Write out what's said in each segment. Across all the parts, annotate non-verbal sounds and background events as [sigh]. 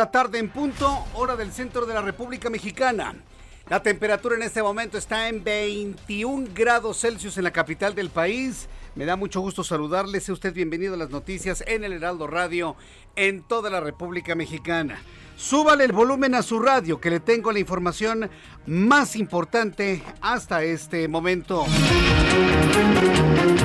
La tarde en punto, hora del centro de la República Mexicana. La temperatura en este momento está en 21 grados Celsius en la capital del país. Me da mucho gusto saludarle. Sea usted bienvenido a las noticias en el Heraldo Radio en toda la República Mexicana. Súbale el volumen a su radio que le tengo la información más importante hasta este momento.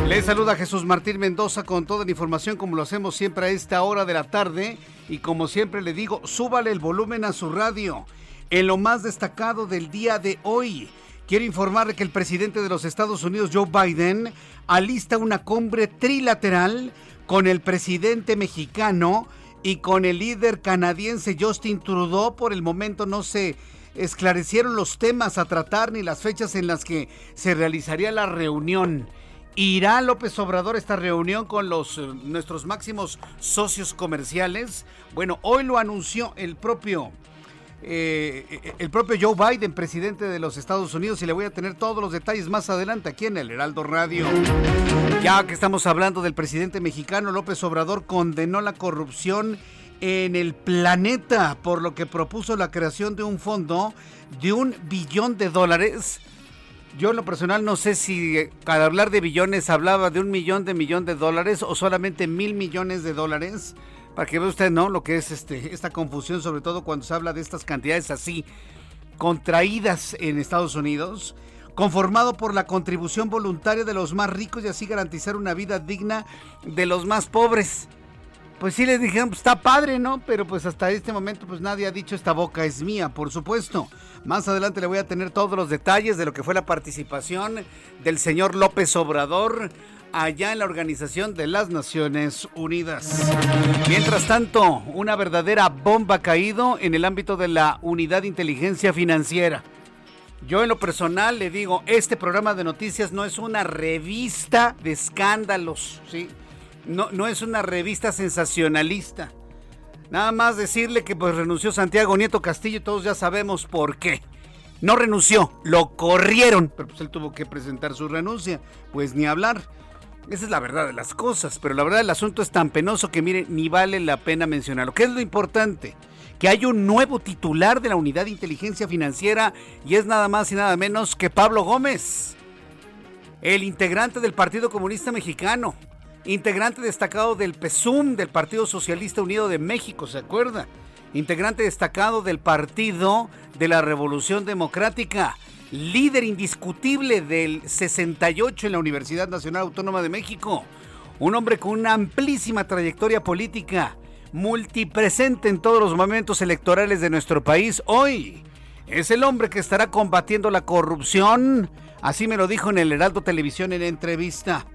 Le saluda Jesús Martín Mendoza con toda la información como lo hacemos siempre a esta hora de la tarde y como siempre le digo, súbale el volumen a su radio. En lo más destacado del día de hoy, quiero informarle que el presidente de los Estados Unidos, Joe Biden, alista una cumbre trilateral con el presidente mexicano y con el líder canadiense Justin Trudeau. Por el momento no se esclarecieron los temas a tratar ni las fechas en las que se realizaría la reunión. ¿Irá López Obrador a esta reunión con los eh, nuestros máximos socios comerciales? Bueno, hoy lo anunció el propio eh, el propio Joe Biden, presidente de los Estados Unidos, y le voy a tener todos los detalles más adelante aquí en el Heraldo Radio. Ya que estamos hablando del presidente mexicano, López Obrador condenó la corrupción en el planeta, por lo que propuso la creación de un fondo de un billón de dólares. Yo en lo personal no sé si eh, al hablar de billones hablaba de un millón de millón de dólares o solamente mil millones de dólares. Para que vea usted, ¿no? Lo que es este, esta confusión, sobre todo cuando se habla de estas cantidades así contraídas en Estados Unidos, conformado por la contribución voluntaria de los más ricos y así garantizar una vida digna de los más pobres. Pues sí les dijeron, pues está padre, ¿no? Pero pues hasta este momento pues nadie ha dicho esta boca es mía, por supuesto. Más adelante le voy a tener todos los detalles de lo que fue la participación del señor López Obrador allá en la Organización de las Naciones Unidas. Mientras tanto, una verdadera bomba ha caído en el ámbito de la Unidad de Inteligencia Financiera. Yo en lo personal le digo, este programa de noticias no es una revista de escándalos, ¿sí? No, no es una revista sensacionalista. Nada más decirle que pues renunció Santiago Nieto Castillo y todos ya sabemos por qué. No renunció, lo corrieron, pero pues él tuvo que presentar su renuncia, pues ni hablar. Esa es la verdad de las cosas, pero la verdad el asunto es tan penoso que mire, ni vale la pena mencionarlo. ¿Qué es lo importante? Que hay un nuevo titular de la Unidad de Inteligencia Financiera y es nada más y nada menos que Pablo Gómez, el integrante del Partido Comunista Mexicano, integrante destacado del PESUM, del Partido Socialista Unido de México, ¿se acuerda? Integrante destacado del Partido de la Revolución Democrática líder indiscutible del 68 en la Universidad Nacional Autónoma de México, un hombre con una amplísima trayectoria política, multipresente en todos los momentos electorales de nuestro país, hoy es el hombre que estará combatiendo la corrupción, así me lo dijo en el Heraldo Televisión en entrevista.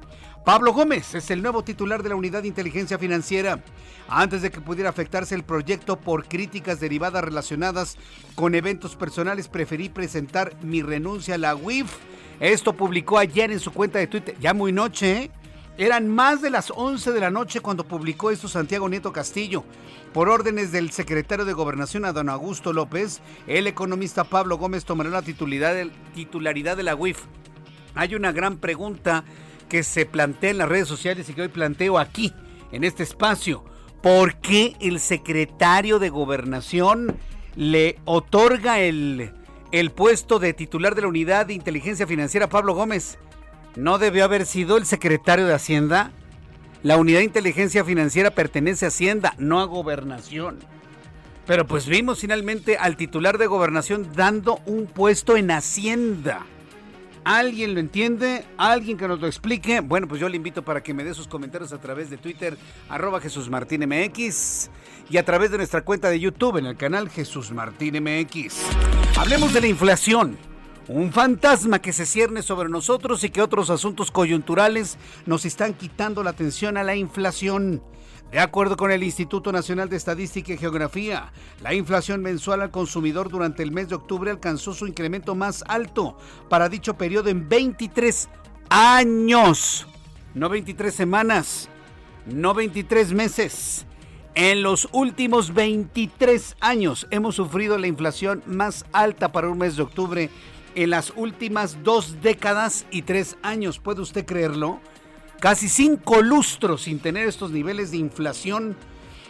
Pablo Gómez es el nuevo titular de la Unidad de Inteligencia Financiera. Antes de que pudiera afectarse el proyecto por críticas derivadas relacionadas con eventos personales, preferí presentar mi renuncia a la UIF. Esto publicó ayer en su cuenta de Twitter, ya muy noche, ¿eh? Eran más de las 11 de la noche cuando publicó esto Santiago Nieto Castillo. Por órdenes del secretario de Gobernación, a don Augusto López, el economista Pablo Gómez tomará la titularidad de la UIF. Hay una gran pregunta que se plantea en las redes sociales y que hoy planteo aquí, en este espacio. ¿Por qué el secretario de gobernación le otorga el, el puesto de titular de la unidad de inteligencia financiera Pablo Gómez? ¿No debió haber sido el secretario de Hacienda? La unidad de inteligencia financiera pertenece a Hacienda, no a gobernación. Pero pues vimos finalmente al titular de gobernación dando un puesto en Hacienda. ¿Alguien lo entiende? ¿Alguien que nos lo explique? Bueno, pues yo le invito para que me dé sus comentarios a través de Twitter, arroba Jesús Martín MX, y a través de nuestra cuenta de YouTube en el canal Jesús Martín MX. Hablemos de la inflación. Un fantasma que se cierne sobre nosotros y que otros asuntos coyunturales nos están quitando la atención a la inflación. De acuerdo con el Instituto Nacional de Estadística y Geografía, la inflación mensual al consumidor durante el mes de octubre alcanzó su incremento más alto para dicho periodo en 23 años, no 23 semanas, no 23 meses. En los últimos 23 años hemos sufrido la inflación más alta para un mes de octubre en las últimas dos décadas y tres años. ¿Puede usted creerlo? Casi cinco lustros sin tener estos niveles de inflación.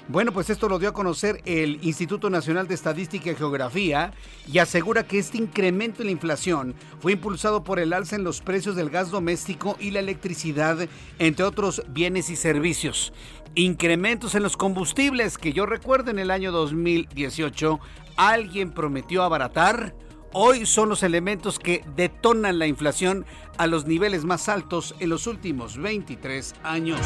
Bueno, pues esto lo dio a conocer el Instituto Nacional de Estadística y Geografía y asegura que este incremento en la inflación fue impulsado por el alza en los precios del gas doméstico y la electricidad, entre otros bienes y servicios. Incrementos en los combustibles que yo recuerdo en el año 2018, alguien prometió abaratar hoy son los elementos que detonan la inflación a los niveles más altos en los últimos 23 años.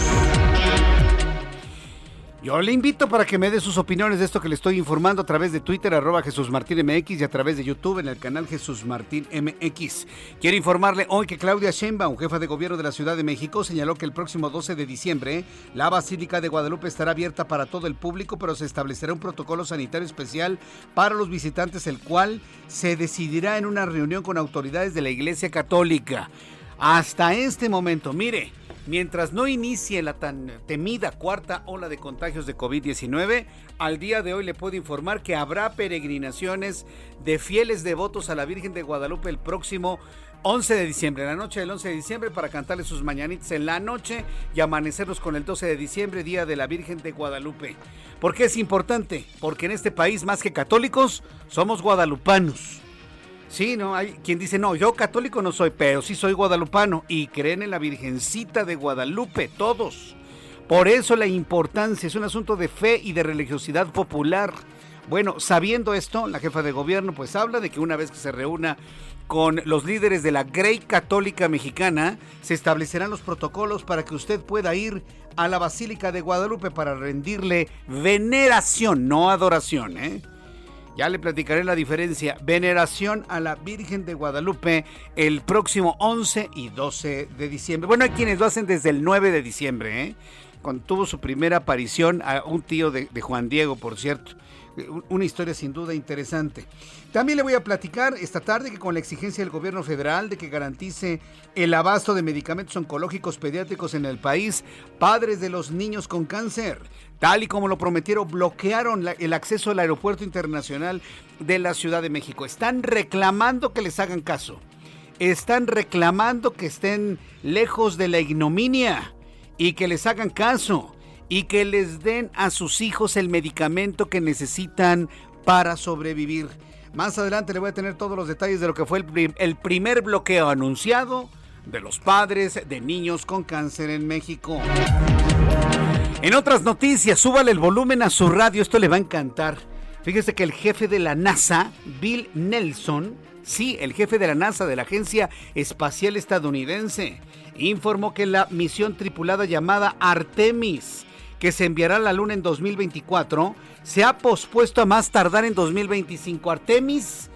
Yo le invito para que me dé sus opiniones de esto que le estoy informando a través de Twitter, arroba Jesús Martín MX y a través de YouTube en el canal Jesús Martín MX. Quiero informarle hoy que Claudia Sheinbaum, jefa de gobierno de la Ciudad de México, señaló que el próximo 12 de diciembre la Basílica de Guadalupe estará abierta para todo el público, pero se establecerá un protocolo sanitario especial para los visitantes, el cual se decidirá en una reunión con autoridades de la Iglesia Católica. Hasta este momento, mire, Mientras no inicie la tan temida cuarta ola de contagios de COVID-19, al día de hoy le puedo informar que habrá peregrinaciones de fieles devotos a la Virgen de Guadalupe el próximo 11 de diciembre, la noche del 11 de diciembre, para cantarle sus mañanitas en la noche y amanecernos con el 12 de diciembre, Día de la Virgen de Guadalupe. ¿Por qué es importante? Porque en este país, más que católicos, somos guadalupanos. Sí, no, hay quien dice, no, yo católico no soy, pero sí soy guadalupano y creen en la Virgencita de Guadalupe, todos. Por eso la importancia es un asunto de fe y de religiosidad popular. Bueno, sabiendo esto, la jefa de gobierno pues habla de que una vez que se reúna con los líderes de la Grey Católica Mexicana, se establecerán los protocolos para que usted pueda ir a la Basílica de Guadalupe para rendirle veneración, no adoración, ¿eh? Ya le platicaré la diferencia. Veneración a la Virgen de Guadalupe el próximo 11 y 12 de diciembre. Bueno, hay quienes lo hacen desde el 9 de diciembre, ¿eh? cuando tuvo su primera aparición a un tío de, de Juan Diego, por cierto una historia sin duda interesante. También le voy a platicar esta tarde que con la exigencia del gobierno federal de que garantice el abasto de medicamentos oncológicos pediátricos en el país, padres de los niños con cáncer, tal y como lo prometieron, bloquearon el acceso al aeropuerto internacional de la Ciudad de México. Están reclamando que les hagan caso. Están reclamando que estén lejos de la ignominia y que les hagan caso y que les den a sus hijos el medicamento que necesitan para sobrevivir. Más adelante le voy a tener todos los detalles de lo que fue el, primer bloqueo anunciado de los padres de niños con cáncer en México. En otras noticias, súbale el volumen a su radio, esto le va a encantar. Fíjese que el jefe de la NASA, Bill Nelson, sí, el jefe de la NASA de la Agencia Espacial Estadounidense, informó que la misión tripulada llamada Artemis que se enviará a la Luna en 2024, se ha pospuesto a más tardar en 2025. Artemis,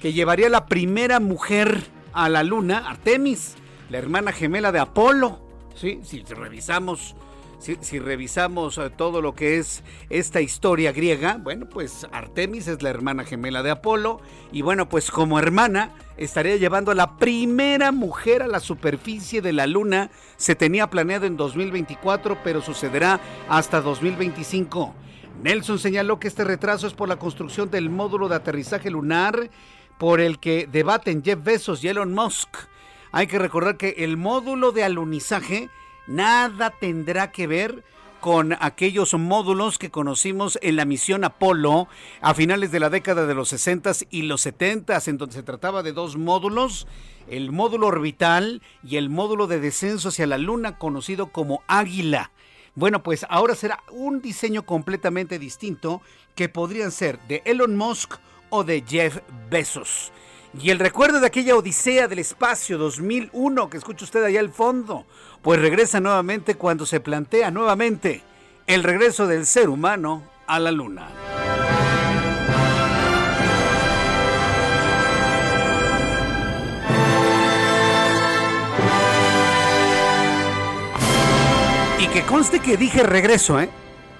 que llevaría la primera mujer a la Luna, Artemis, la hermana gemela de Apolo. ¿sí? Si revisamos si, revisamos eh, todo lo que es esta historia griega, bueno, pues Artemis es la hermana gemela de Apolo y bueno, pues como hermana estaría llevando a la primera mujer a la superficie de la Luna. Se tenía planeado en 2024, pero sucederá hasta 2025. Nelson señaló que este retraso es por la construcción del módulo de aterrizaje lunar por el que debaten Jeff Bezos y Elon Musk. Hay que recordar que el módulo de alunizaje nada tendrá que ver con aquellos módulos que conocimos en la misión Apolo a finales de la década de los 60 y los 70, en donde se trataba de dos módulos, el módulo orbital y el módulo de descenso hacia la Luna, conocido como Águila. Bueno, pues ahora será un diseño completamente distinto que podrían ser de Elon Musk o de Jeff Bezos. Y el recuerdo de aquella Odisea del Espacio 2001 que escucha usted allá al fondo, pues regresa nuevamente cuando se plantea nuevamente el regreso del ser humano a la Luna. Y que conste que dije regreso, ¿eh?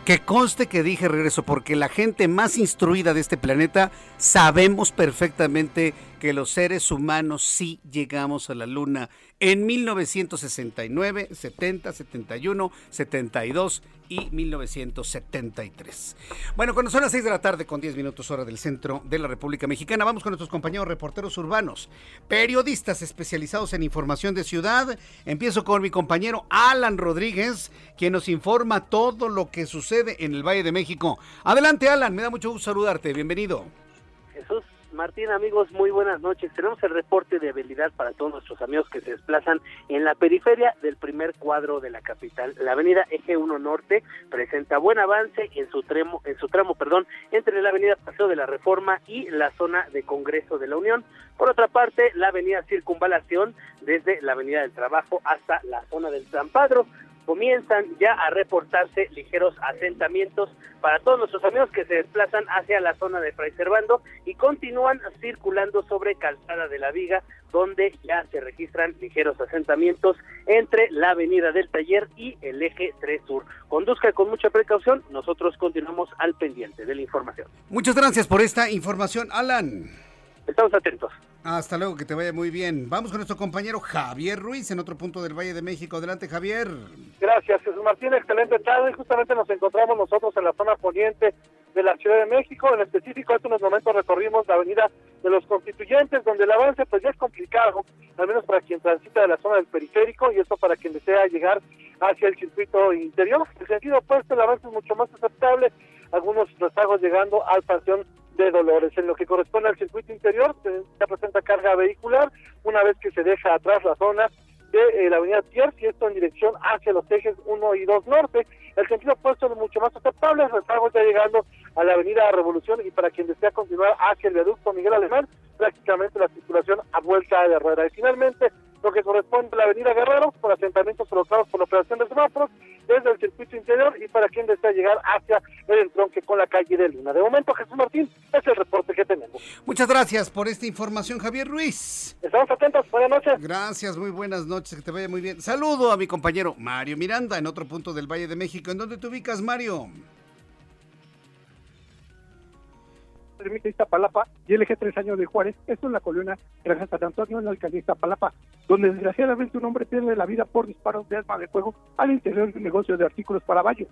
Que conste que dije regreso, porque la gente más instruida de este planeta sabemos perfectamente que los seres humanos sí llegamos a la luna en 1969, 70, 71, 72 y 1973. Bueno, cuando son las 6 de la tarde con 10 minutos hora del centro de la República Mexicana, vamos con nuestros compañeros reporteros urbanos, periodistas especializados en información de ciudad. Empiezo con mi compañero Alan Rodríguez, quien nos informa todo lo que sucede en el Valle de México. Adelante, Alan, me da mucho gusto saludarte. Bienvenido. Jesús, Martín, amigos, muy buenas noches. Tenemos el reporte de habilidad para todos nuestros amigos que se desplazan en la periferia del primer cuadro de la capital. La avenida Eje 1 Norte presenta buen avance en su tramo, en su tramo, perdón, entre la avenida Paseo de la Reforma y la zona de Congreso de la Unión. Por otra parte, la avenida Circunvalación desde la avenida del Trabajo hasta la zona del San Padro comienzan ya a reportarse ligeros asentamientos para todos nuestros amigos que se desplazan hacia la zona de Fray Servando y continúan circulando sobre Calzada de la Viga, donde ya se registran ligeros asentamientos entre la Avenida del Taller y el Eje 3 Sur. Conduzca con mucha precaución, nosotros continuamos al pendiente de la información. Muchas gracias por esta información, Alan. Estamos atentos. Hasta luego, que te vaya muy bien. Vamos con nuestro compañero Javier Ruiz en otro punto del Valle de México. Adelante, Javier. Gracias, Jesús Martín. Excelente tarde. Justamente nos encontramos nosotros en la zona poniente de la Ciudad de México. En específico, hace unos momentos recorrimos la avenida de los Constituyentes, donde el avance pues ya es complicado, al menos para quien transita de la zona del periférico y esto para quien desea llegar hacia el circuito interior. En el sentido opuesto, el avance es mucho más aceptable. Algunos rezagos llegando al panteón de Dolores. En lo que corresponde al circuito interior, se presenta carga vehicular una vez que se deja atrás la zona de eh, la avenida Tiers y esto en dirección hacia los ejes 1 y 2 norte. El sentido opuesto es mucho más aceptable, estamos ya llegando a la avenida Revolución y para quien desea continuar hacia el viaducto Miguel Alemán, prácticamente la circulación a vuelta de rueda. Y finalmente, lo que corresponde a la avenida Guerrero, por asentamientos provocados por la operación de semáforos, desde el circuito interior y para quien desea llegar hacia el entronque con la calle de Luna. De momento, Jesús Martín, es el reporte que tenemos. Muchas gracias por esta información, Javier Ruiz. Estamos atentos, buenas noches. Gracias, muy buenas noches, que te vaya muy bien. Saludo a mi compañero Mario Miranda en otro punto del Valle de México. ¿En dónde te ubicas, Mario? Ermita Iztapalapa y el eje 3 años de Juárez, esto es la colonia Granja San Antonio en la alcaldía Iztapalapa, donde desgraciadamente un hombre pierde la vida por disparos de arma de fuego al interior de un negocio de artículos para baño.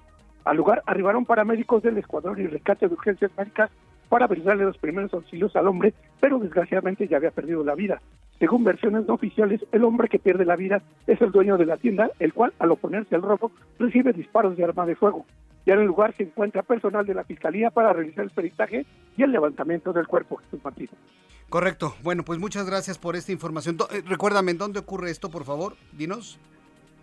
Al lugar arribaron paramédicos del Escuadrón y Rescate de Urgencias Médicas para brindarle los primeros auxilios al hombre, pero desgraciadamente ya había perdido la vida. Según versiones no oficiales, el hombre que pierde la vida es el dueño de la tienda, el cual, al oponerse al robo, recibe disparos de arma de fuego. Ya en el lugar se encuentra personal de la Fiscalía para realizar el peritaje y el levantamiento del cuerpo, Jesús Martín. Correcto. Bueno, pues muchas gracias por esta información. Eh, recuérdame, ¿dónde ocurre esto, por favor? Dinos.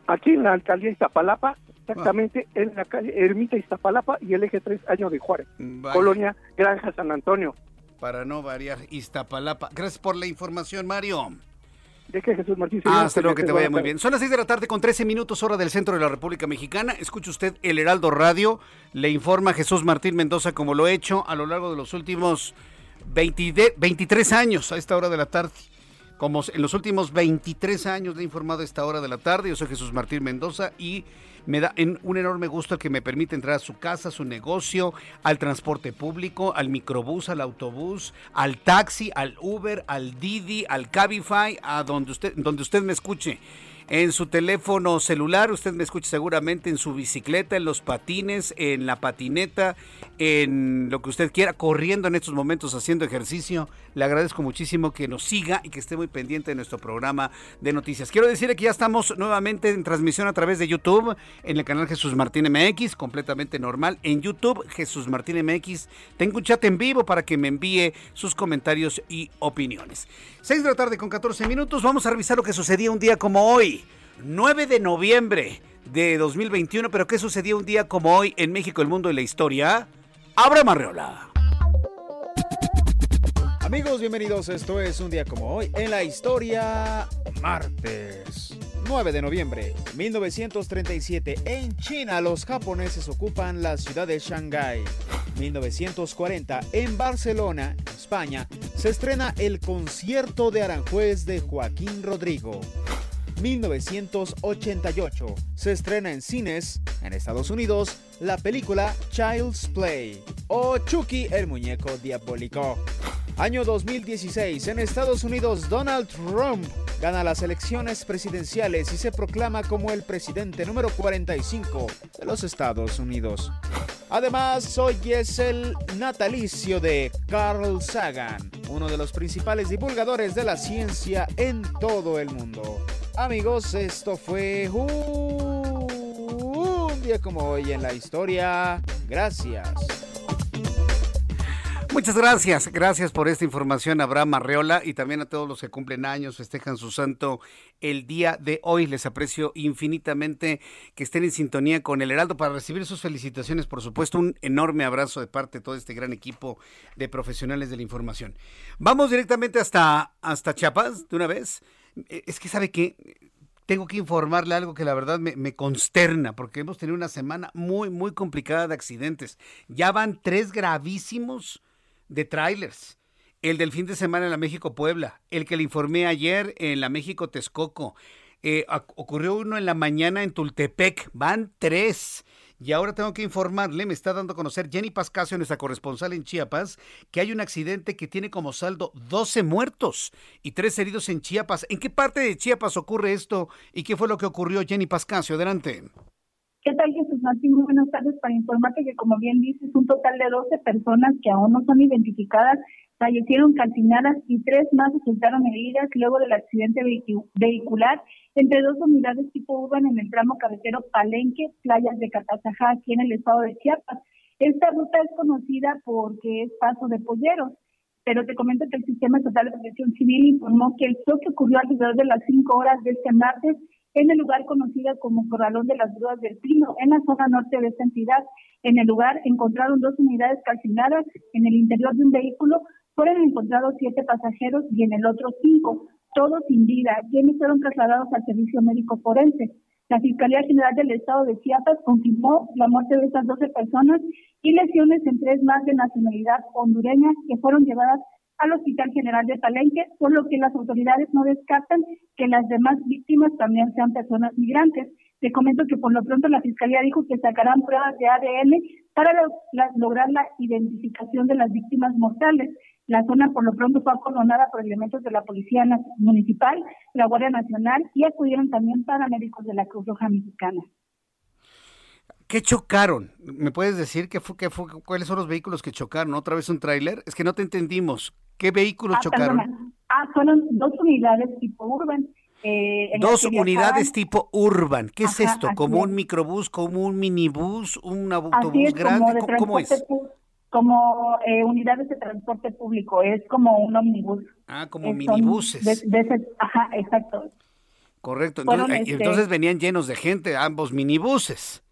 Aquí en la alcaldía Iztapalapa, exactamente en la calle Ermita Iztapalapa y el eje 3 año de Juárez. Colonia Granja San Antonio. Para no variar, Iztapalapa. Gracias por la información, Mario. De que Jesús Martín Ah, hasta luego, que te vaya muy bien. Son las 6 de la tarde con 13 minutos hora del centro de la República Mexicana. Escuche usted el Heraldo Radio. Le informa Jesús Martín Mendoza como lo he hecho a lo largo de los últimos 20 de- 23 años a esta hora de la tarde. Como en los últimos 23 años le he informado a esta hora de la tarde. Yo soy Jesús Martín Mendoza y me da un enorme gusto que me permite entrar a su casa, a su negocio, al transporte público, al microbús, al autobús, al taxi, al Uber, al Didi, al Cabify, a donde usted, donde usted me escuche. En su teléfono celular, usted me escucha seguramente en su bicicleta, en los patines, en la patineta, en lo que usted quiera, corriendo en estos momentos, haciendo ejercicio. Le agradezco muchísimo que nos siga y que esté muy pendiente de nuestro programa de noticias. Quiero decirle que ya estamos nuevamente en transmisión a través de YouTube, en el canal Jesús Martín MX, completamente normal. En YouTube, Jesús Martín MX. Tengo un chat en vivo para que me envíe sus comentarios y opiniones. 6 de la tarde con 14 minutos. Vamos a revisar lo que sucedía un día como hoy, 9 de noviembre de 2021. Pero ¿qué sucedía un día como hoy en México, el mundo y la historia? Abra Marreola. Amigos, bienvenidos. Esto es un día como hoy en la historia martes. 9 de noviembre 1937 en China los japoneses ocupan la ciudad de Shanghái. 1940 en Barcelona, España, se estrena el concierto de Aranjuez de Joaquín Rodrigo. 1988 se estrena en cines en Estados Unidos la película Child's Play o Chucky el muñeco diabólico. Año 2016 en Estados Unidos Donald Trump gana las elecciones presidenciales y se proclama como el presidente número 45 de los Estados Unidos. Además, hoy es el natalicio de Carl Sagan, uno de los principales divulgadores de la ciencia en todo el mundo. Amigos, esto fue un día como hoy en la historia. Gracias. Muchas gracias, gracias por esta información, Abraham Arreola, y también a todos los que cumplen años, festejan su santo el día de hoy. Les aprecio infinitamente que estén en sintonía con el Heraldo para recibir sus felicitaciones. Por supuesto, un enorme abrazo de parte de todo este gran equipo de profesionales de la información. Vamos directamente hasta, hasta Chiapas, de una vez. Eh, es que sabe que tengo que informarle algo que la verdad me, consterna, porque hemos tenido una semana muy, muy complicada de accidentes. Ya van tres gravísimos de trailers. El del fin de semana en la México Puebla, el que le informé ayer en la México Texcoco. Eh, ocurrió uno en la mañana en Tultepec, van tres. Y ahora tengo que informarle, me está dando a conocer Jenny Pascasio, nuestra corresponsal en Chiapas, que hay un accidente que tiene como saldo 12 muertos y tres heridos en Chiapas. ¿En qué parte de Chiapas ocurre esto y qué fue lo que ocurrió, Jenny Pascasio? Adelante. ¿Qué tal, Jesús Martín? Muy buenas tardes para informarte que, como bien dices, un total de 12 personas que aún no son identificadas fallecieron calcinadas y tres más resultaron heridas luego del accidente vehicular entre dos unidades tipo urban en el tramo carretero Palenque, playas de Catazajá, aquí en el estado de Chiapas. Esta ruta es conocida porque es paso de polleros, pero te comento que el Sistema Estatal de Protección Civil informó que el choque ocurrió alrededor de las 5 horas de este martes en el lugar conocido como Corralón de las Grúas del Pino, en la zona norte de esta entidad. En el lugar encontraron dos unidades calcinadas. En el interior de un vehículo fueron encontrados siete pasajeros y en el otro cinco, todos sin vida, quienes fueron trasladados al servicio médico forense. La Fiscalía General del Estado de Chiapas confirmó la muerte de estas 12 personas y lesiones en tres más de nacionalidad hondureña que fueron llevadas al Hospital General de Palenque, por lo que las autoridades no descartan que las demás víctimas también sean personas migrantes. Te comento que por lo pronto la Fiscalía dijo que sacarán pruebas de ADN para lograr la identificación de las víctimas mortales. La zona por lo pronto fue acordonada por elementos de la Policía Municipal, la Guardia Nacional y acudieron también paramédicos de la Cruz Roja Mexicana. ¿Qué chocaron? ¿Me puedes decir qué fue, qué fue, cuáles son los vehículos que chocaron? ¿Otra vez un tráiler? Es que no te entendimos. ¿Qué vehículos ah, chocaron? Ah, fueron dos unidades tipo urban. Eh, dos unidades tipo urban. ¿Qué es esto? ¿Como un microbús, como un minibús, un autobús grande? ¿Cómo, es? Como eh, unidades de transporte público, es como un omnibus. Ah, como minibuses. ajá, exacto. Correcto. Entonces, este entonces venían llenos de gente, ambos minibuses.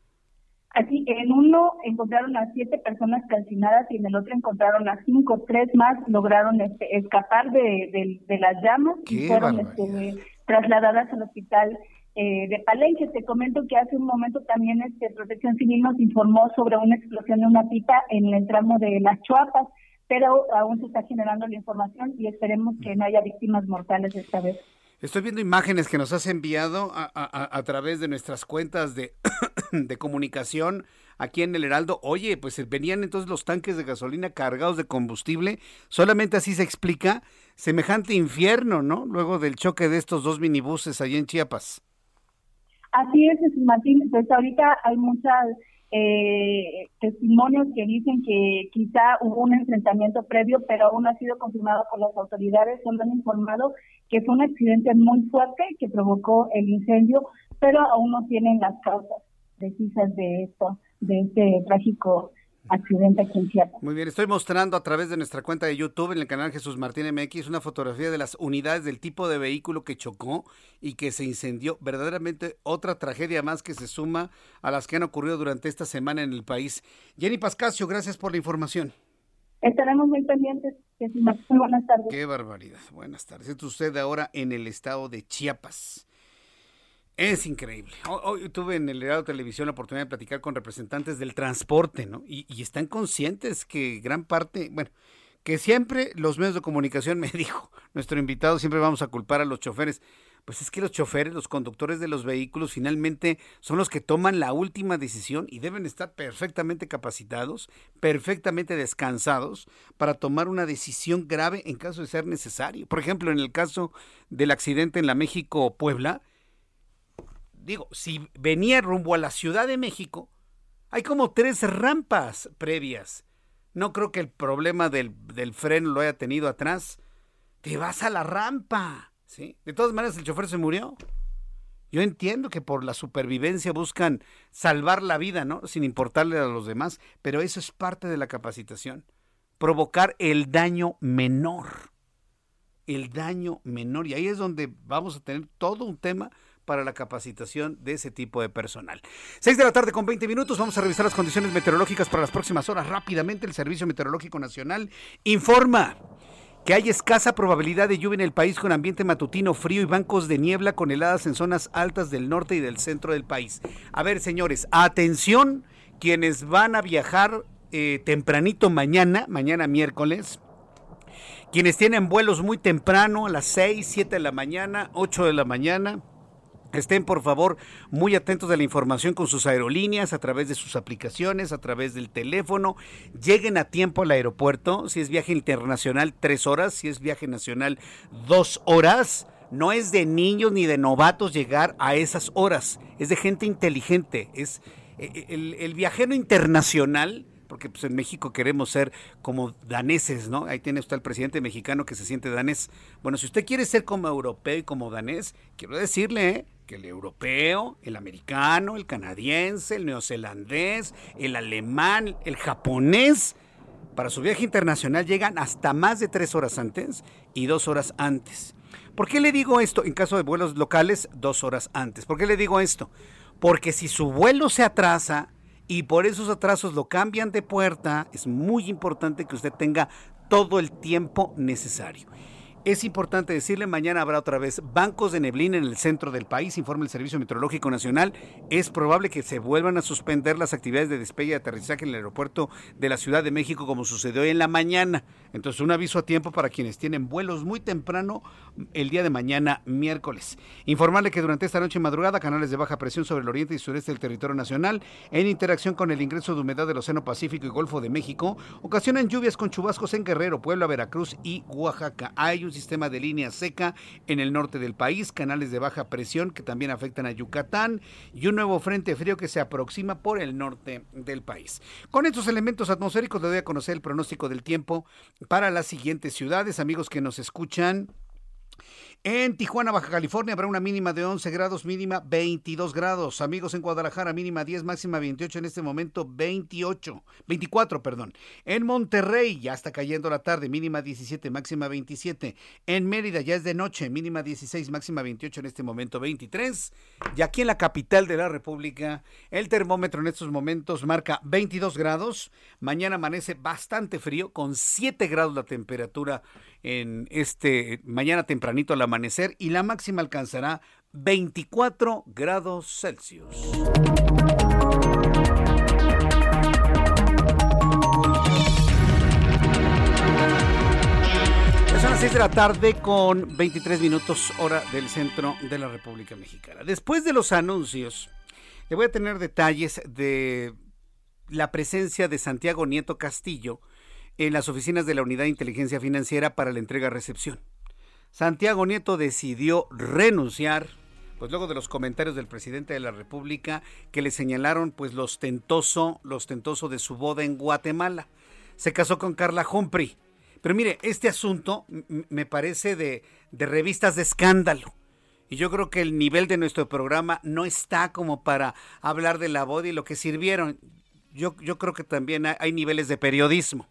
Así, en uno encontraron a siete personas calcinadas y en el otro encontraron a cinco, tres más lograron este, escapar de, las llamas y fueron este, trasladadas al hospital eh, de Palenque. Te comento que hace un momento también este Protección Civil nos informó sobre una explosión de una pipa en el tramo de las Chuapas, pero aún se está generando la información y esperemos que no haya víctimas mortales esta vez. Estoy viendo imágenes que nos has enviado a, través de nuestras cuentas de, [coughs] de, comunicación aquí en el Heraldo. Oye, pues venían entonces los tanques de gasolina cargados de combustible. Solamente así se explica semejante infierno, ¿no? Luego del choque de estos dos minibuses allí en Chiapas. Así es, Martín. Pues ahorita hay muchos eh, testimonios que dicen que quizá hubo un enfrentamiento previo, pero aún no ha sido confirmado por las autoridades. Solo han informado que fue un accidente muy fuerte que provocó el incendio, pero aún no tienen las causas precisas de esto, de este trágico accidente aquí en Chiapas. Muy bien, estoy mostrando a través de nuestra cuenta de YouTube en el canal Jesús Martín MX una fotografía de las unidades del tipo de vehículo que chocó y que se incendió. Verdaderamente otra tragedia más que se suma a las que han ocurrido durante esta semana en el país. Jenny Pascasio, gracias por la información. Estaremos muy pendientes. Jesús Martín, buenas tardes. Qué barbaridad. Buenas tardes. Es usted ahora en el estado de Chiapas. Es increíble. Hoy, tuve en el Heraldo Televisión la oportunidad de platicar con representantes del transporte, ¿no? Y, y, están conscientes que gran parte, bueno, que siempre los medios de comunicación [laughs] me dijo, nuestro invitado, siempre vamos a culpar a los choferes. Pues es que los choferes, los conductores de los vehículos, finalmente son los que toman la última decisión y deben estar perfectamente capacitados, perfectamente descansados para tomar una decisión grave en caso de ser necesario. Por ejemplo, en el caso del accidente en la México-Puebla, digo, si venía rumbo a la Ciudad de México, hay como tres rampas previas. No creo que el problema del, del freno lo haya tenido atrás. Te vas a la rampa, ¿sí? De todas maneras, el chofer se murió. Yo entiendo que por la supervivencia buscan salvar la vida, ¿no? Sin importarle a los demás, pero eso es parte de la capacitación. Provocar el daño menor. El daño menor. Y ahí es donde vamos a tener todo un tema para la capacitación de ese tipo de personal. 6 de la tarde con 20 minutos, vamos a revisar las condiciones meteorológicas para las próximas horas. Rápidamente, el Servicio Meteorológico Nacional informa que hay escasa probabilidad de lluvia en el país con ambiente matutino frío y bancos de niebla con heladas en zonas altas del norte y del centro del país. A ver, señores, atención, quienes van a viajar eh, tempranito mañana, mañana miércoles, quienes tienen vuelos muy temprano, a las 6, 7 de la mañana, 8 de la mañana, Estén por favor muy atentos de la información con sus aerolíneas, a través de sus aplicaciones, a través del teléfono. Lleguen a tiempo al aeropuerto. Si es viaje internacional, tres horas. Si es viaje nacional, dos horas. No es de niños ni de novatos llegar a esas horas. Es de gente inteligente. Es eh, eh, el, viajero internacional porque pues en México queremos ser como daneses, ¿no? Ahí tiene usted al presidente mexicano que se siente danés. Bueno, si usted quiere ser como europeo y como danés, quiero decirle, ¿eh? Que el europeo, el americano, el canadiense, el neozelandés, el alemán, el japonés, para su viaje internacional llegan hasta más de tres horas antes y dos horas antes. ¿Por qué le digo esto? En caso de vuelos locales, dos horas antes. ¿Por qué le digo esto? Porque si su vuelo se atrasa y por esos atrasos lo cambian de puerta, es muy importante que usted tenga todo el tiempo necesario. Es importante decirle, mañana habrá otra vez bancos de neblina en el centro del país, informa el Servicio Meteorológico Nacional. Es probable que se vuelvan a suspender las actividades de despegue y aterrizaje en el aeropuerto de la Ciudad de México como sucedió hoy en la mañana. Entonces, un aviso a tiempo para quienes tienen vuelos muy temprano el día de mañana, miércoles. Informarle que durante esta noche y madrugada, canales de baja presión sobre el oriente y sureste del territorio nacional, en interacción con el ingreso de humedad del Océano Pacífico y Golfo de México, ocasionan lluvias con chubascos en Guerrero, Puebla, Veracruz y Oaxaca. Hay un sistema de línea seca en el norte del país, canales de baja presión que también afectan a Yucatán y un nuevo frente frío que se aproxima por el norte del país. Con estos elementos atmosféricos le doy a conocer el pronóstico del tiempo para las siguientes ciudades, amigos que nos escuchan. En Tijuana, Baja California, habrá una mínima de 11 grados, mínima 22 grados. Amigos en Guadalajara, mínima 10, máxima 28, en este momento 28, 24, perdón. En Monterrey, ya está cayendo la tarde, mínima 17, máxima 27. En Mérida, ya es de noche, mínima 16, máxima 28, en este momento 23. Y aquí en la capital de la República, el termómetro en estos momentos marca 22 grados. Mañana amanece bastante frío, con 7 grados la temperatura en este mañana tempranito al amanecer y la máxima alcanzará 24 grados Celsius. Son las 6 de la tarde con 23 minutos hora del centro de la República Mexicana. Después de los anuncios, le voy a tener detalles de la presencia de Santiago Nieto Castillo, en las oficinas de la Unidad de Inteligencia Financiera para la entrega-recepción. Santiago Nieto decidió renunciar pues luego de los comentarios del presidente de la República que le señalaron pues lo ostentoso, lo ostentoso de su boda en Guatemala. Se casó con Carla Humphrey. Pero mire, este asunto me parece de, de revistas de escándalo. Y yo creo que el nivel de nuestro programa no está como para hablar de la boda y lo que sirvieron. Yo, yo creo que también hay niveles de periodismo.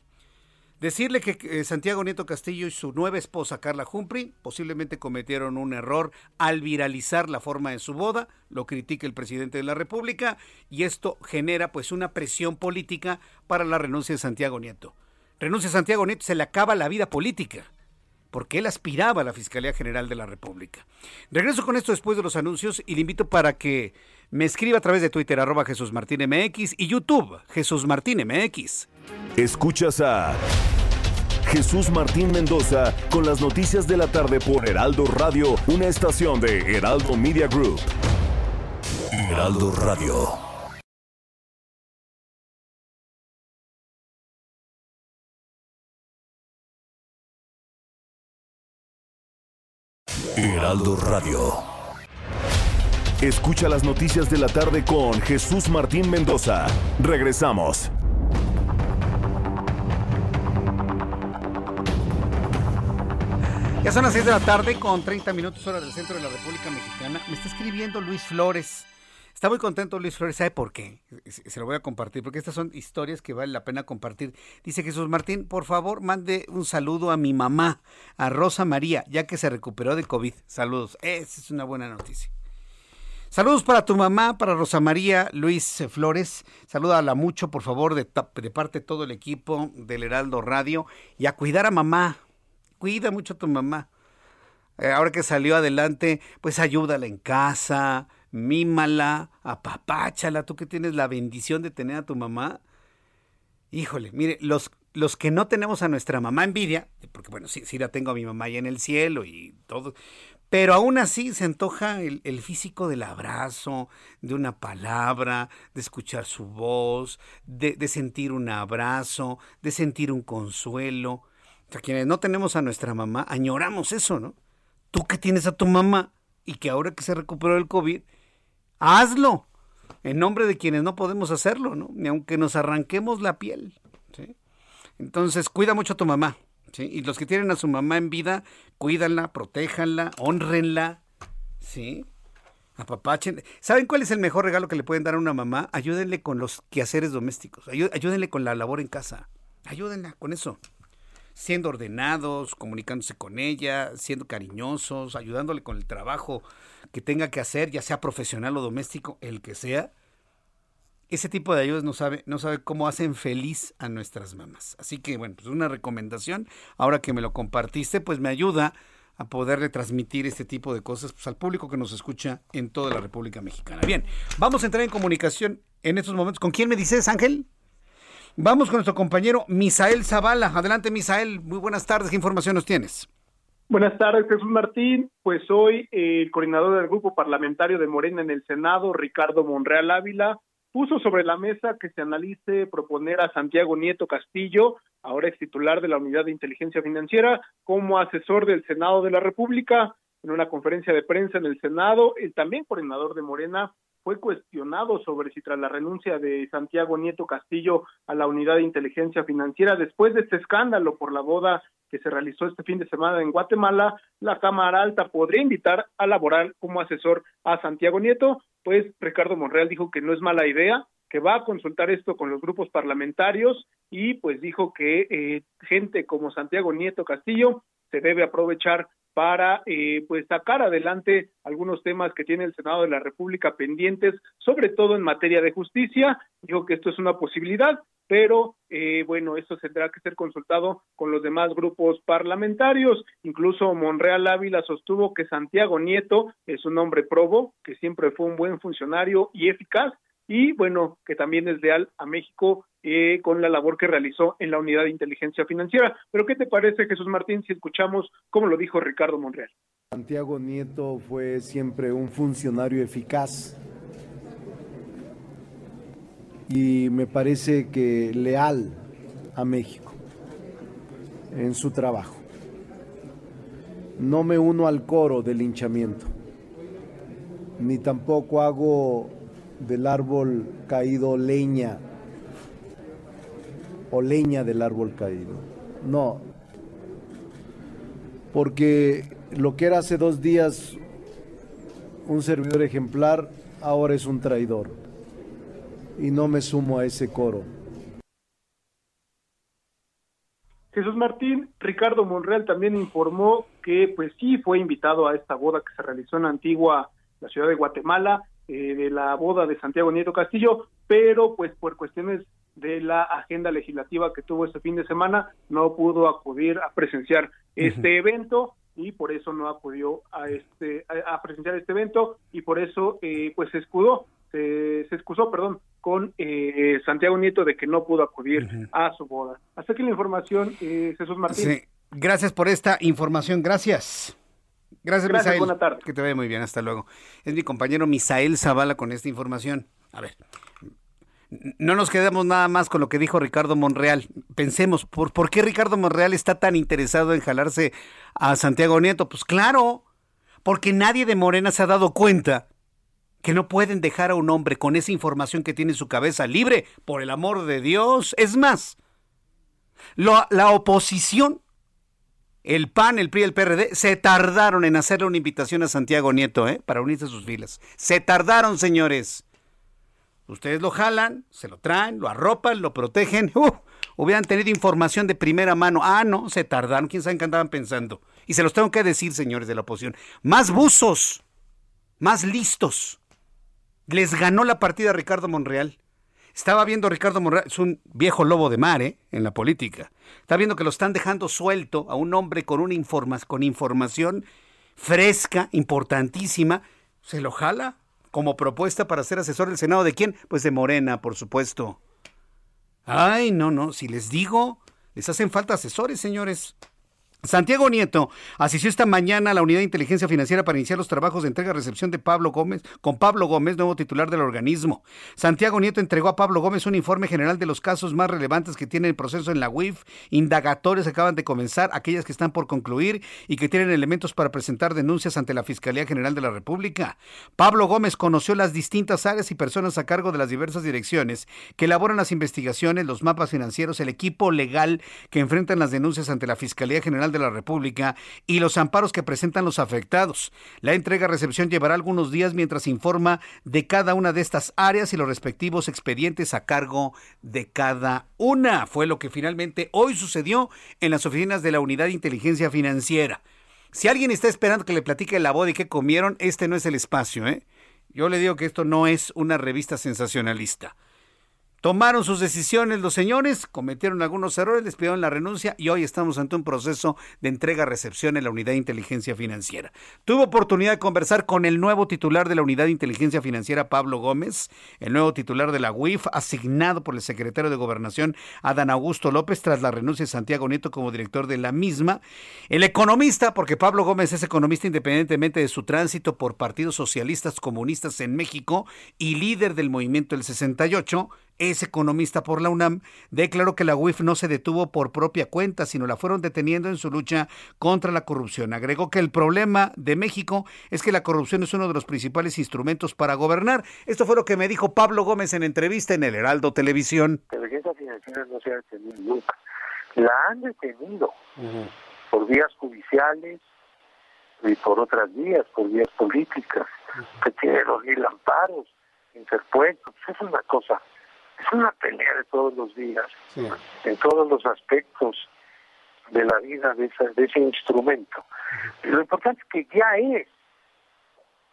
Decirle que eh, Santiago Nieto Castillo y su nueva esposa Carla Humphrey posiblemente cometieron un error al viralizar la forma de su boda, lo critica el presidente de la República y esto genera pues una presión política para la renuncia de Santiago Nieto. Renuncia Santiago Nieto, se le acaba la vida política porque él aspiraba a la Fiscalía General de la República. Regreso con esto después de los anuncios y le invito para que me escriba a través de Twitter arroba Jesús Martín MX y YouTube Jesús Martín MX. Escuchas a Jesús Martín Mendoza con las noticias de la tarde por Heraldo Radio, una estación de Heraldo Media Group. Heraldo Radio. Heraldo Radio. Escucha las noticias de la tarde con Jesús Martín Mendoza. Regresamos. Ya son las 6 de la tarde con 30 minutos hora del centro de la República Mexicana. Me está escribiendo Luis Flores. Está muy contento Luis Flores. ¿Sabe por qué? Se lo voy a compartir porque estas son historias que vale la pena compartir. Dice Jesús Martín, por favor, mande un saludo a mi mamá, a Rosa María, ya que se recuperó de COVID. Saludos. Esa es una buena noticia. Saludos para tu mamá, para Rosa María Luis Flores. Salúdala mucho, por favor, de, parte de todo el equipo del Heraldo Radio. Y a cuidar a mamá, cuida mucho a tu mamá. Eh, ahora que salió adelante, pues ayúdala en casa, mímala, apapáchala. Tú que tienes la bendición de tener a tu mamá. Híjole, mire, los, los que no tenemos a nuestra mamá envidia, porque bueno, sí, sí la tengo a mi mamá ahí en el cielo y todo, pero aún así se antoja el, físico del abrazo, de una palabra, de escuchar su voz, de, sentir un abrazo, de sentir un consuelo. O sea, quienes no tenemos a nuestra mamá, añoramos eso, ¿no? Tú que tienes a tu mamá y que ahora que se recuperó el COVID, hazlo en nombre de quienes no podemos hacerlo, ¿no? Ni aunque nos arranquemos la piel. Entonces, cuida mucho a tu mamá, Y los que tienen a su mamá en vida, cuídanla, protéjanla, honrenla, ¿sí? Apapachen. ¿Saben cuál es el mejor regalo que le pueden dar a una mamá? Ayúdenle con los quehaceres domésticos, ayúdenle con la labor en casa, ayúdenla con eso siendo ordenados, comunicándose con ella, siendo cariñosos, ayudándole con el trabajo que tenga que hacer, ya sea profesional o doméstico, el que sea. Ese tipo de ayudas no sabe, no sabe cómo hacen feliz a nuestras mamás. Así que, bueno, pues una recomendación, ahora que me lo compartiste, pues me ayuda a poderle transmitir este tipo de cosas pues, al público que nos escucha en toda la República Mexicana. Bien, vamos a entrar en comunicación en estos momentos. ¿Con quién me dices, Ángel? Vamos con nuestro compañero Misael Zavala. Adelante, Misael. Muy buenas tardes. ¿Qué información nos tienes? Buenas tardes, Jesús Martín. Pues eh, el coordinador del grupo parlamentario de Morena en el Senado, Ricardo Monreal Ávila, puso sobre la mesa que se analice proponer a Santiago Nieto Castillo, ahora es titular de la Unidad de Inteligencia Financiera, como asesor del Senado de la República. En una conferencia de prensa en el Senado, el también coordinador de Morena fue cuestionado sobre si tras la renuncia de Santiago Nieto Castillo a la unidad de inteligencia financiera, después de este escándalo por la boda que se realizó este fin de semana en Guatemala, la Cámara Alta podría invitar a laborar como asesor a Santiago Nieto, pues Ricardo Monreal dijo que no es mala idea, que va a consultar esto con los grupos parlamentarios y pues dijo que eh, gente como Santiago Nieto Castillo se debe aprovechar para eh, pues sacar adelante algunos temas que tiene el Senado de la República pendientes, sobre todo en materia de justicia. Dijo que esto es una posibilidad, pero eh, bueno, esto tendrá que ser consultado con los demás grupos parlamentarios. Incluso Monreal Ávila sostuvo que Santiago Nieto es un hombre probo, que siempre fue un buen funcionario y eficaz, y bueno, que también es leal a México eh, con la labor que realizó en la unidad de inteligencia financiera. Pero ¿qué te parece, Jesús Martín, si escuchamos cómo lo dijo Ricardo Monreal? Santiago Nieto fue siempre un funcionario eficaz y me parece que leal a México en su trabajo. No me uno al coro del linchamiento. ni tampoco hago del árbol caído leña o leña del árbol caído. No, porque lo que era hace dos días un servidor ejemplar, ahora es un traidor. Y no me sumo a ese coro. Jesús Martín, Ricardo Monreal también informó que pues sí fue invitado a esta boda que se realizó en Antigua, la ciudad de Guatemala, eh, de la boda de Santiago Nieto Castillo, pero pues por cuestiones de la agenda legislativa que tuvo este fin de semana no pudo acudir a presenciar este evento y por eso no acudió a este a, presenciar este evento y por eso eh, pues se escudó se, excusó perdón con eh, Santiago Nieto de que no pudo acudir a su boda hasta aquí la información eh, Jesús Martín gracias por esta información gracias Gracias, Gracias Buenas tardes. Que te vaya muy bien, hasta luego. Es mi compañero Misael Zavala con esta información. A ver, no nos quedemos nada más con lo que dijo Ricardo Monreal. Pensemos, ¿por, ¿por qué Ricardo Monreal está tan interesado en jalarse a Santiago Nieto? Pues claro, porque nadie de Morena se ha dado cuenta que no pueden dejar a un hombre con esa información que tiene en su cabeza libre, por el amor de Dios. Es más, la oposición, el PAN, el PRI el PRD, se tardaron en hacerle una invitación a Santiago Nieto ¿eh? para unirse a sus filas. Se tardaron, señores. Ustedes lo jalan, se lo traen, lo arropan, lo protegen. [laughs] Uh, hubieran tenido información de primera mano. Ah, no, se tardaron. ¿Quién sabe qué andaban pensando? Y se los tengo que decir, señores de la oposición. Más buzos, más listos. Les ganó la partida a Ricardo Monreal. Estaba viendo a Ricardo Monreal, es un viejo lobo de mar ¿eh? en la política. Está viendo que lo están dejando suelto a un hombre con, una informa con información fresca, importantísima. Se lo jala, como propuesta para ser asesor del Senado. ¿De quién? Pues de Morena, por supuesto. Ay, no, no, si les digo, les hacen falta asesores, señores. Santiago Nieto asistió esta mañana a la Unidad de Inteligencia Financiera para iniciar los trabajos de entrega-recepción de Pablo Gómez, con Pablo Gómez, nuevo titular del organismo. Santiago Nieto entregó a Pablo Gómez un informe general de los casos más relevantes que tiene el proceso en la UIF, indagatorios que acaban de comenzar, aquellas que están por concluir y que tienen elementos para presentar denuncias ante la Fiscalía General de la República. Pablo Gómez conoció las distintas áreas y personas a cargo de las diversas direcciones que elaboran las investigaciones, los mapas financieros, el equipo legal que enfrentan las denuncias ante la Fiscalía General de la República y los amparos que presentan los afectados. La entrega-recepción llevará algunos días mientras informa de cada una de estas áreas y los respectivos expedientes a cargo de cada una. Fue lo que finalmente hoy sucedió en las oficinas de la Unidad de Inteligencia Financiera. Si alguien está esperando que le platique la boda y qué comieron, este no es el espacio, ¿eh? Yo le digo que esto no es una revista sensacionalista. Tomaron sus decisiones los señores, cometieron algunos errores, les pidieron la renuncia y hoy estamos ante un proceso de entrega-recepción en la Unidad de Inteligencia Financiera. Tuve oportunidad de conversar con el nuevo titular de la Unidad de Inteligencia Financiera, Pablo Gómez, el nuevo titular de la UIF, asignado por el secretario de Gobernación, Adán Augusto López, tras la renuncia de Santiago Nieto como director de la misma. El economista, porque Pablo Gómez es economista independientemente de su tránsito por partidos socialistas comunistas en México y líder del movimiento del 68, es economista por la UNAM, declaró que la UIF no se detuvo por propia cuenta, sino la fueron deteniendo en su lucha contra la corrupción. Agregó que el problema de México es que la corrupción es uno de los principales instrumentos para gobernar. Esto fue lo que me dijo Pablo Gómez en entrevista en el Heraldo Televisión. La inteligencia financiera no se ha detenido nunca. La han detenido por vías judiciales y por otras vías, por vías políticas, que tiene los mil amparos, interpuestos. Eso es una cosa es una pelea de todos los días, en todos los aspectos de la vida de, de ese instrumento. lo importante es que ya es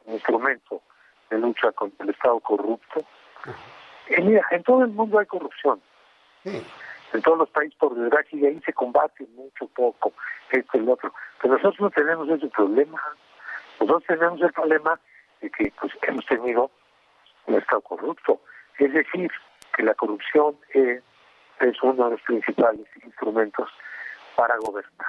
un instrumento de lucha contra el Estado corrupto. Y mira, en todo el mundo hay corrupción. En todos los países, por desgracia, y ahí se combate mucho poco, esto y lo otro. Pero nosotros no tenemos ese problema. Nosotros tenemos el problema de que pues, hemos tenido un Estado corrupto. Es decir, que la corrupción es, uno de los principales instrumentos para gobernar.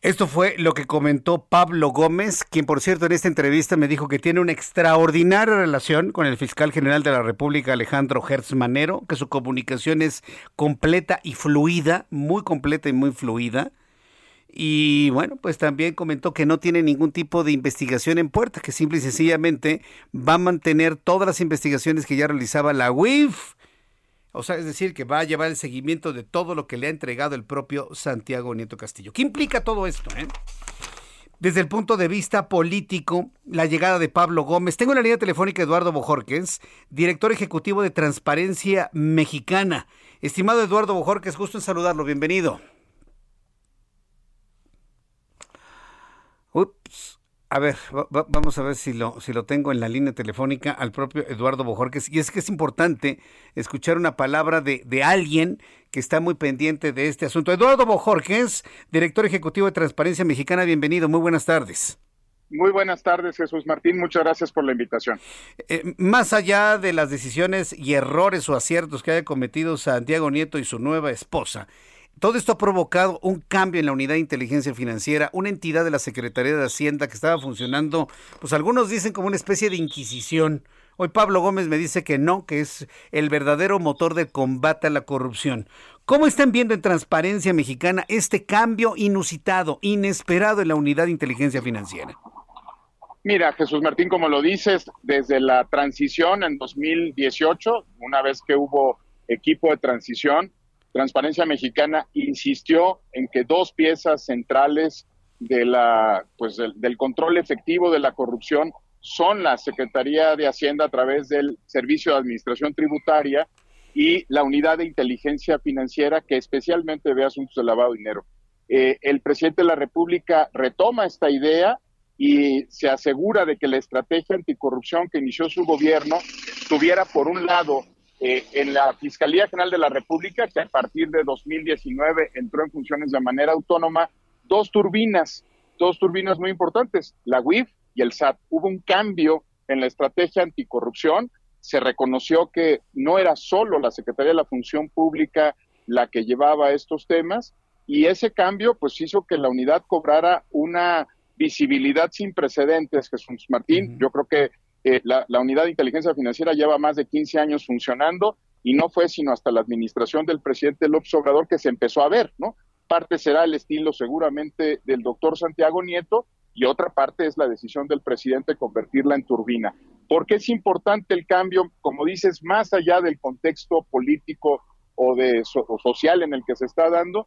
Esto fue lo que comentó Pablo Gómez, quien por cierto en esta entrevista me dijo que tiene una extraordinaria relación con el fiscal general de la República, Alejandro Hertz Manero, que su comunicación es completa y fluida, muy completa y muy fluida, Y bueno, pues también comentó que no tiene ningún tipo de investigación en puerta, que simple y sencillamente va a mantener todas las investigaciones que ya realizaba la UIF. O sea, es decir, que va a llevar el seguimiento de todo lo que le ha entregado el propio Santiago Nieto Castillo. ¿Qué implica todo esto? Eh? Desde el punto de vista político, la llegada de Pablo Gómez. Tengo en la línea telefónica Eduardo Bojorquez, director ejecutivo de Transparencia Mexicana. Estimado Eduardo Bojorquez, gusto en saludarlo. Bienvenido. Ups. A ver, vamos a ver si lo, si lo tengo en la línea telefónica al propio Eduardo Bojorquez. Y es que es importante escuchar una palabra de, de alguien que está muy pendiente de este asunto. Eduardo Bojorquez, director ejecutivo de Transparencia Mexicana, bienvenido, muy buenas tardes. Muy buenas tardes, Jesús Martín. Muchas gracias por la invitación. Eh, más allá de las decisiones y errores o aciertos que haya cometido Santiago Nieto y su nueva esposa, todo esto ha provocado un cambio en la unidad de inteligencia financiera, una entidad de la Secretaría de Hacienda que estaba funcionando, pues algunos dicen como una especie de inquisición. Hoy Pablo Gómez me dice que no, que es el verdadero motor de combate a la corrupción. ¿Cómo están viendo en Transparencia Mexicana este cambio inusitado, inesperado en la unidad de inteligencia financiera? Mira, Jesús Martín, como lo dices, desde la transición en 2018, una vez que hubo equipo de transición, Transparencia Mexicana insistió en que dos piezas centrales de la, pues, del, control efectivo de la corrupción son la Secretaría de Hacienda a través del Servicio de Administración Tributaria y la Unidad de Inteligencia Financiera que especialmente ve asuntos de lavado de dinero. Eh, el presidente de la República retoma esta idea y se asegura de que la estrategia anticorrupción que inició su gobierno tuviera por un lado eh, en la Fiscalía General de la República, que a partir de 2019 entró en funciones de manera autónoma, dos turbinas, dos turbinas muy importantes, la UIF y el SAT. Hubo un cambio en la estrategia anticorrupción, se reconoció que no era solo la Secretaría de la Función Pública la que llevaba estos temas y ese cambio pues hizo que la unidad cobrara una visibilidad sin precedentes, Jesús Martín. Yo creo que eh, la, unidad de inteligencia financiera lleva más de 15 años funcionando y no fue sino hasta la administración del presidente López Obrador que se empezó a ver, ¿no? Parte será el estilo seguramente del doctor Santiago Nieto y otra parte es la decisión del presidente convertirla en turbina. ¿Por qué es importante el cambio? Como dices, más allá del contexto político o, de, o social en el que se está dando,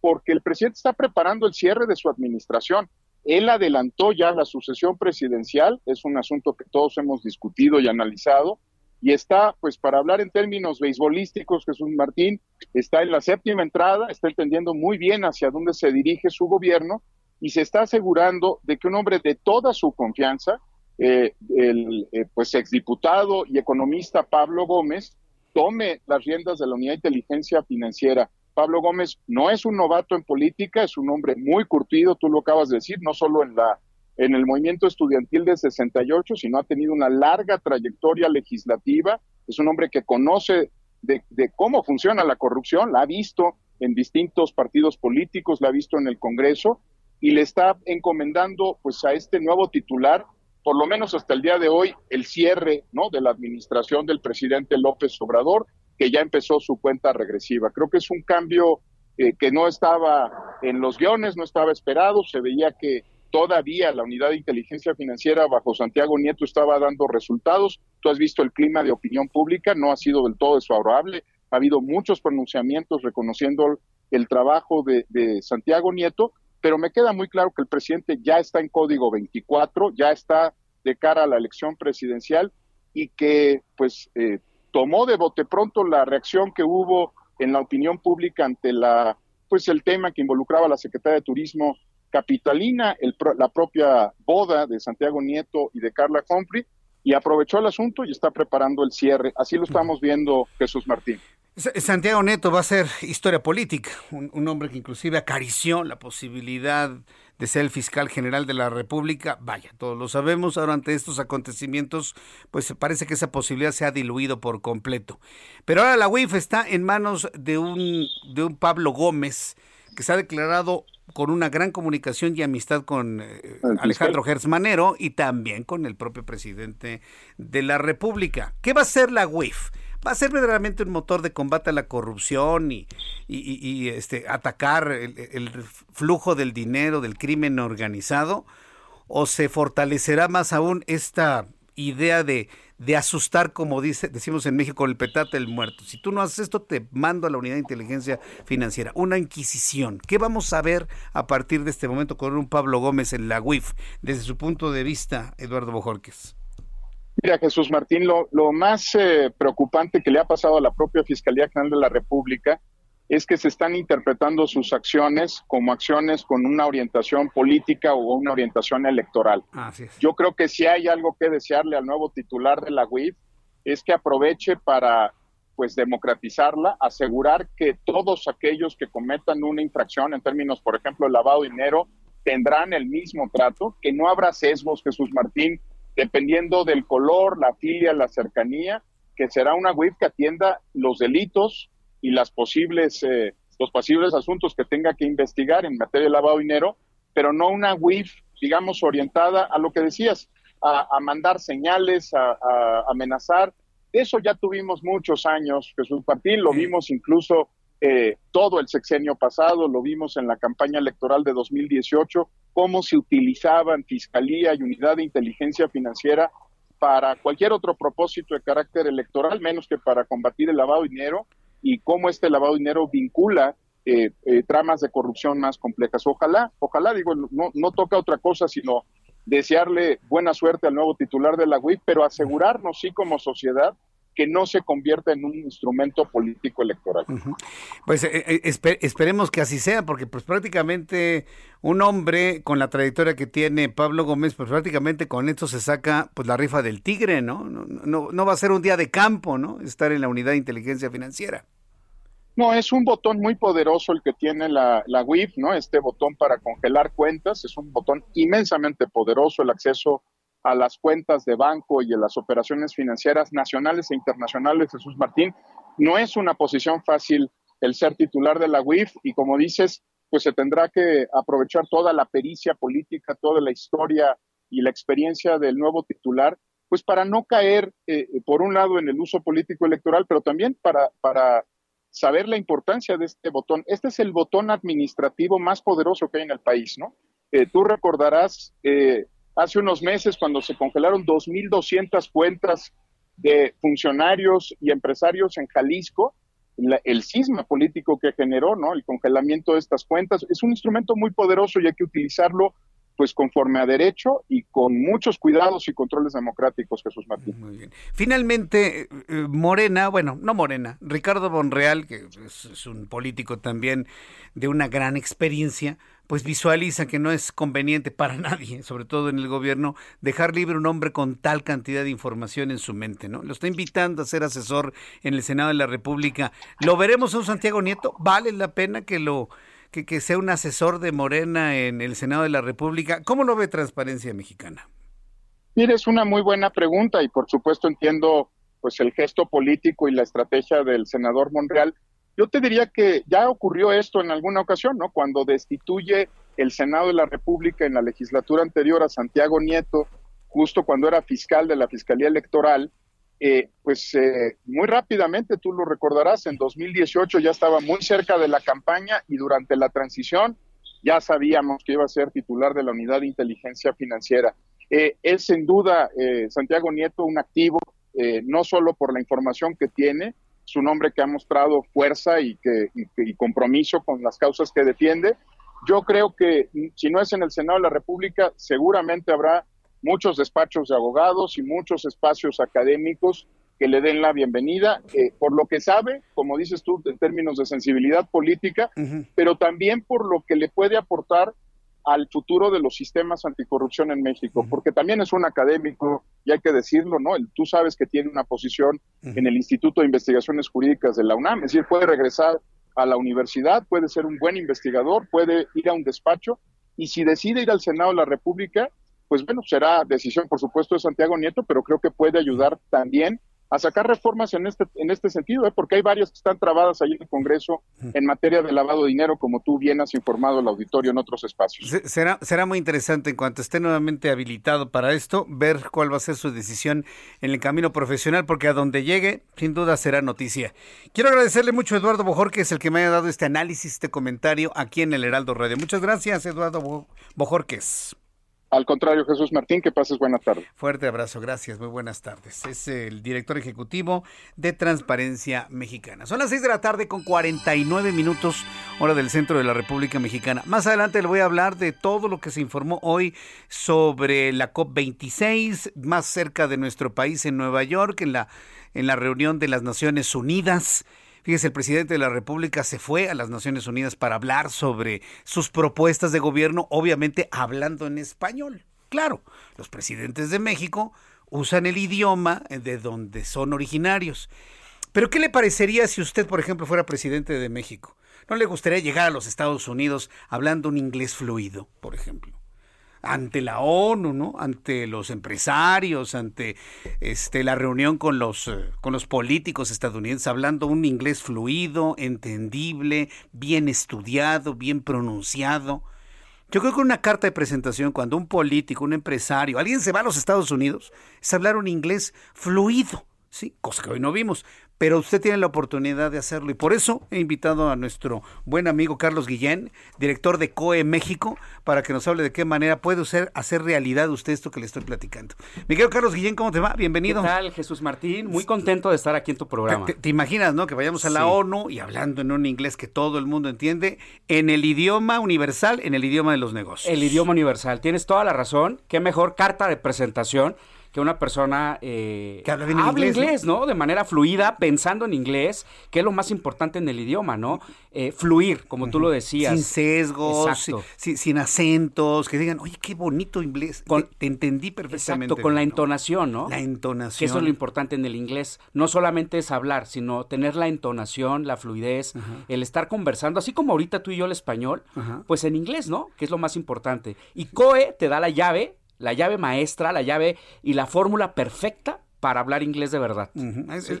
porque el presidente está preparando el cierre de su administración. Él adelantó ya la sucesión presidencial, es un asunto que todos hemos discutido y analizado, y está, pues para hablar en términos beisbolísticos, Jesús Martín está en la séptima entrada, está entendiendo muy bien hacia dónde se dirige su gobierno y se está asegurando de que un hombre de toda su confianza, eh, el eh, pues exdiputado y economista Pablo Gómez, tome las riendas de la Unidad de Inteligencia Financiera Pablo Gómez no es un novato en política, es un hombre muy curtido, tú lo acabas de decir, no solo en la en el movimiento estudiantil de 68, sino ha tenido una larga trayectoria legislativa, es un hombre que conoce de, cómo funciona la corrupción, la ha visto en distintos partidos políticos, la ha visto en el Congreso y le está encomendando pues a este nuevo titular, por lo menos hasta el día de hoy, el cierre ¿no? de la administración del presidente López Obrador que ya empezó su cuenta regresiva. Creo que es un cambio eh, que no estaba en los guiones, no estaba esperado, se veía que todavía la unidad de inteligencia financiera bajo Santiago Nieto estaba dando resultados. Tú has visto el clima de opinión pública, no ha sido del todo desfavorable, ha habido muchos pronunciamientos reconociendo el trabajo de, Santiago Nieto, pero me queda muy claro que el presidente ya está en código 24, ya está de cara a la elección presidencial y que pues eh, tomó de bote pronto la reacción que hubo en la opinión pública ante la pues el tema que involucraba a la Secretaría de Turismo capitalina, la propia boda de Santiago Nieto y de Carla Humphrey, y aprovechó el asunto y está preparando el cierre. Así lo estamos viendo, Jesús Martín. Santiago Nieto va a ser historia política, un hombre que inclusive acarició la posibilidad de ser el fiscal general de la República. Vaya, todos lo sabemos. Ahora ante estos acontecimientos, pues parece que esa posibilidad se ha diluido por completo. Pero ahora la UIF está en manos de un, de un Pablo Gómez que se ha declarado con una gran comunicación y amistad con eh, Alejandro Gersmanero y también con el propio presidente de la República. ¿Qué va a hacer la UIF? Va a ser verdaderamente un motor de combate a la corrupción y, este, atacar el, flujo del dinero, del crimen organizado, o se fortalecerá más aún esta idea de, asustar, como dice, decimos en México, el petate del muerto. Si tú no haces esto, te mando a la unidad de inteligencia financiera. Una inquisición. ¿Qué vamos a ver a partir de este momento con un Pablo Gómez en la UIF, desde su punto de vista, Eduardo Bojorques? Mira, Jesús Martín, lo, lo más eh, preocupante que le ha pasado a la propia Fiscalía General de la República es que se están interpretando sus acciones como acciones con una orientación política o una orientación electoral. Yo creo que si hay algo que desearle al nuevo titular de la UIF es que aproveche para pues democratizarla, asegurar que todos aquellos que cometan una infracción en términos, por ejemplo, de lavado de dinero, tendrán el mismo trato, que no habrá sesgos, Jesús Martín, dependiendo del color, la filia, la cercanía, que será una WIF que atienda los delitos y las posibles, eh, los posibles asuntos que tenga que investigar en materia de lavado de dinero, pero no una WIF, digamos, orientada a lo que decías, a, mandar señales, a, amenazar. Eso ya tuvimos muchos años, Jesús Martín, lo vimos incluso eh, todo el sexenio pasado, lo vimos en la campaña electoral de 2018, cómo se utilizaban Fiscalía y Unidad de Inteligencia Financiera para cualquier otro propósito de carácter electoral, menos que para combatir el lavado de dinero y cómo este lavado de dinero vincula eh, eh, tramas de corrupción más complejas. Ojalá, ojalá, digo, no, toca otra cosa sino desearle buena suerte al nuevo titular de la UIP, pero asegurarnos, sí, como sociedad, que no se convierta en un instrumento político electoral. Pues eh, eh, esperemos que así sea, porque pues prácticamente un hombre con la trayectoria que tiene Pablo Gómez, pues prácticamente con esto se saca pues la rifa del tigre, ¿no? No, no, no va a ser un día de campo, ¿no? Estar en la unidad de inteligencia financiera. No, es un botón muy poderoso el que tiene la, la WIF, ¿no? Este botón para congelar cuentas, es un botón inmensamente poderoso, el acceso a las cuentas de banco y a las operaciones financieras nacionales e internacionales, Jesús Martín. No es una posición fácil el ser titular de la UIF y como dices, pues se tendrá que aprovechar toda la pericia política, toda la historia y la experiencia del nuevo titular, pues para no caer, eh, por un lado, en el uso político electoral, pero también para, para saber la importancia de este botón. Este es el botón administrativo más poderoso que hay en el país, ¿no? Eh, tú recordarás eh, hace unos meses cuando se congelaron 2.200 cuentas de funcionarios y empresarios en Jalisco, el cisma político que generó, ¿no? El congelamiento de estas cuentas es un instrumento muy poderoso y hay que utilizarlo pues conforme a derecho y con muchos cuidados y controles democráticos, Jesús Martín. Muy bien. Finalmente, eh, eh, Morena, bueno, no Morena, Ricardo Bonreal, que es, un político también de una gran experiencia, pues visualiza que no es conveniente para [laughs] nadie, sobre todo en el gobierno, dejar libre un hombre con tal cantidad de información en su mente, ¿no? Lo está invitando a ser asesor en el Senado de la República. ¿Lo veremos a un Santiago Nieto? ¿Vale la pena que lo que, sea un asesor de Morena en el Senado de la República. ¿Cómo lo ve Transparencia Mexicana? Mire, es una muy buena pregunta y por supuesto entiendo pues el gesto político y la estrategia del senador Monreal. Yo te diría que ya ocurrió esto en alguna ocasión, ¿no? Cuando destituye el Senado de la República en la legislatura anterior a Santiago Nieto, justo cuando era fiscal de la Fiscalía Electoral, eh, pues eh, muy rápidamente, tú lo recordarás, en 2018 ya estaba muy cerca de la campaña y durante la transición ya sabíamos que iba a ser titular de la unidad de inteligencia financiera. Eh, es sin duda, Santiago Nieto, un activo, no solo por la información que tiene, su nombre que ha mostrado fuerza y, que, y compromiso con las causas que defiende. Yo creo que si no es en el Senado de la República, seguramente habrá muchos despachos de abogados y muchos espacios académicos que le den la bienvenida, eh, por lo que sabe, como dices tú, en términos de sensibilidad política, pero también por lo que le puede aportar al futuro de los sistemas anticorrupción en México, porque también es un académico, y hay que decirlo, ¿no? tú sabes que tiene una posición en el Instituto de Investigaciones Jurídicas de la UNAM, es decir, puede regresar a la universidad, puede ser un buen investigador, puede ir a un despacho, y si decide ir al Senado de la República, pues bueno, será decisión, por supuesto, de Santiago Nieto, pero creo que puede ayudar también a sacar reformas en este, en este sentido, ¿eh? porque hay varias que están trabadas ahí en el Congreso en materia de lavado de dinero, como tú bien has informado al auditorio en otros espacios. Será, será muy interesante en cuanto esté nuevamente habilitado para esto, ver cuál va a ser su decisión en el camino profesional, porque a donde llegue, sin duda será noticia. Quiero agradecerle mucho a Eduardo Bojor, que es el que me haya dado este análisis, este comentario aquí en el Heraldo Radio. Muchas gracias, Eduardo Bojorques. Al contrario, Jesús Martín, que pases buena tarde. Fuerte abrazo, gracias, muy buenas tardes. Es el director ejecutivo de Transparencia Mexicana. Son las 6 de la tarde con 49 minutos, hora del centro de la República Mexicana. Más adelante le voy a hablar de todo lo que se informó hoy sobre la COP26, más cerca de nuestro país en Nueva York, en la, en la reunión de las Naciones Unidas. Fíjese, el presidente de la República se fue a las Naciones Unidas para hablar sobre sus propuestas de gobierno, obviamente hablando en español. Claro, los presidentes de México usan el idioma de donde son originarios. Pero ¿qué le parecería si usted, por ejemplo, fuera presidente de México? ¿No le gustaría llegar a los Estados Unidos hablando un inglés fluido, por ejemplo? Ante la ONU, ¿no? Ante los empresarios, ante este la reunión con los eh, con los políticos estadounidenses hablando un inglés fluido, entendible, bien estudiado, bien pronunciado. Yo creo que una carta de presentación cuando un político, un empresario, alguien se va a los Estados Unidos, es hablar un inglés fluido, sí, cosa que hoy no vimos, pero usted tiene la oportunidad de hacerlo y por eso he invitado a nuestro buen amigo Carlos Guillén, director de COE México, para que nos hable de qué manera puede usted hacer realidad usted esto que le estoy platicando. Miguel Carlos Guillén, ¿cómo te va? Bienvenido. ¿Qué tal, Jesús Martín? Muy contento de estar aquí en tu programa. Te, imaginas, ¿no? Que vayamos a la ONU y hablando en un inglés que todo el mundo entiende, en el idioma universal, en el idioma de los negocios. El idioma universal, tienes toda la razón. Qué mejor carta de presentación que una persona eh, que habla inglés, ¿no? De manera fluida, pensando en inglés, que es lo más importante en el idioma, ¿no? Eh, fluir, como tú lo decías. Sin sesgos, sin, acentos, que digan, oye, qué bonito inglés. te entendí perfectamente. Exacto, con la entonación, ¿no? La entonación. Que eso es lo importante en el inglés. No solamente es hablar, sino tener la entonación, la fluidez, el estar conversando, así como ahorita tú y yo el español, pues en inglés, ¿no? Que es lo más importante. Y COE te da la llave la llave maestra, la llave y la fórmula perfecta para hablar inglés de verdad.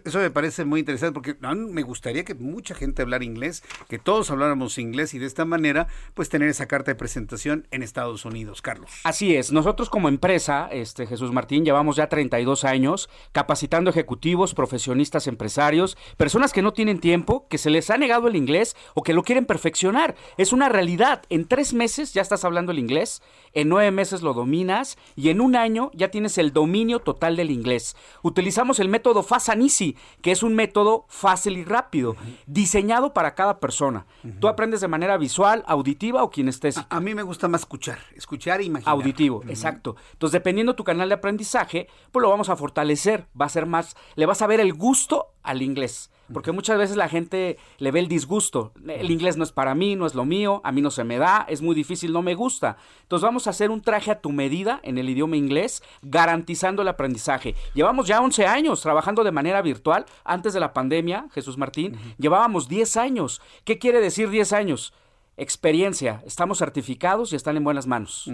Eso me parece muy interesante porque me gustaría que mucha gente hablara inglés, que todos habláramos inglés y de esta manera pues tener esa carta de presentación en Estados Unidos, Carlos. Así es, nosotros como empresa, este Jesús Martín, llevamos ya 32 años capacitando ejecutivos, profesionistas, empresarios, personas que no tienen tiempo, que se les ha negado el inglés o que lo quieren perfeccionar. Es una realidad, en tres meses ya estás hablando el inglés, en nueve meses lo dominas y en un año ya tienes el dominio total del inglés utilizamos el método Fast and Easy, que es un método fácil y rápido, diseñado para cada persona. Tú aprendes de manera visual, auditiva o kinestésica. A, a, mí me gusta más escuchar, escuchar e imaginar. Auditivo, exacto. Entonces, dependiendo tu canal de aprendizaje, pues lo vamos a fortalecer, va a ser más, le vas a ver el gusto al inglés. Porque muchas veces la gente le ve el disgusto. El inglés no es para mí, no es lo mío, a mí no se me da, es muy difícil, no me gusta. Entonces vamos a hacer un traje a tu medida en el idioma inglés, garantizando el aprendizaje. Llevamos ya 11 años trabajando de manera virtual. Antes de la pandemia, Jesús Martín, llevábamos 10 años. ¿Qué quiere decir 10 años? experiencia, estamos certificados y están en buenas manos.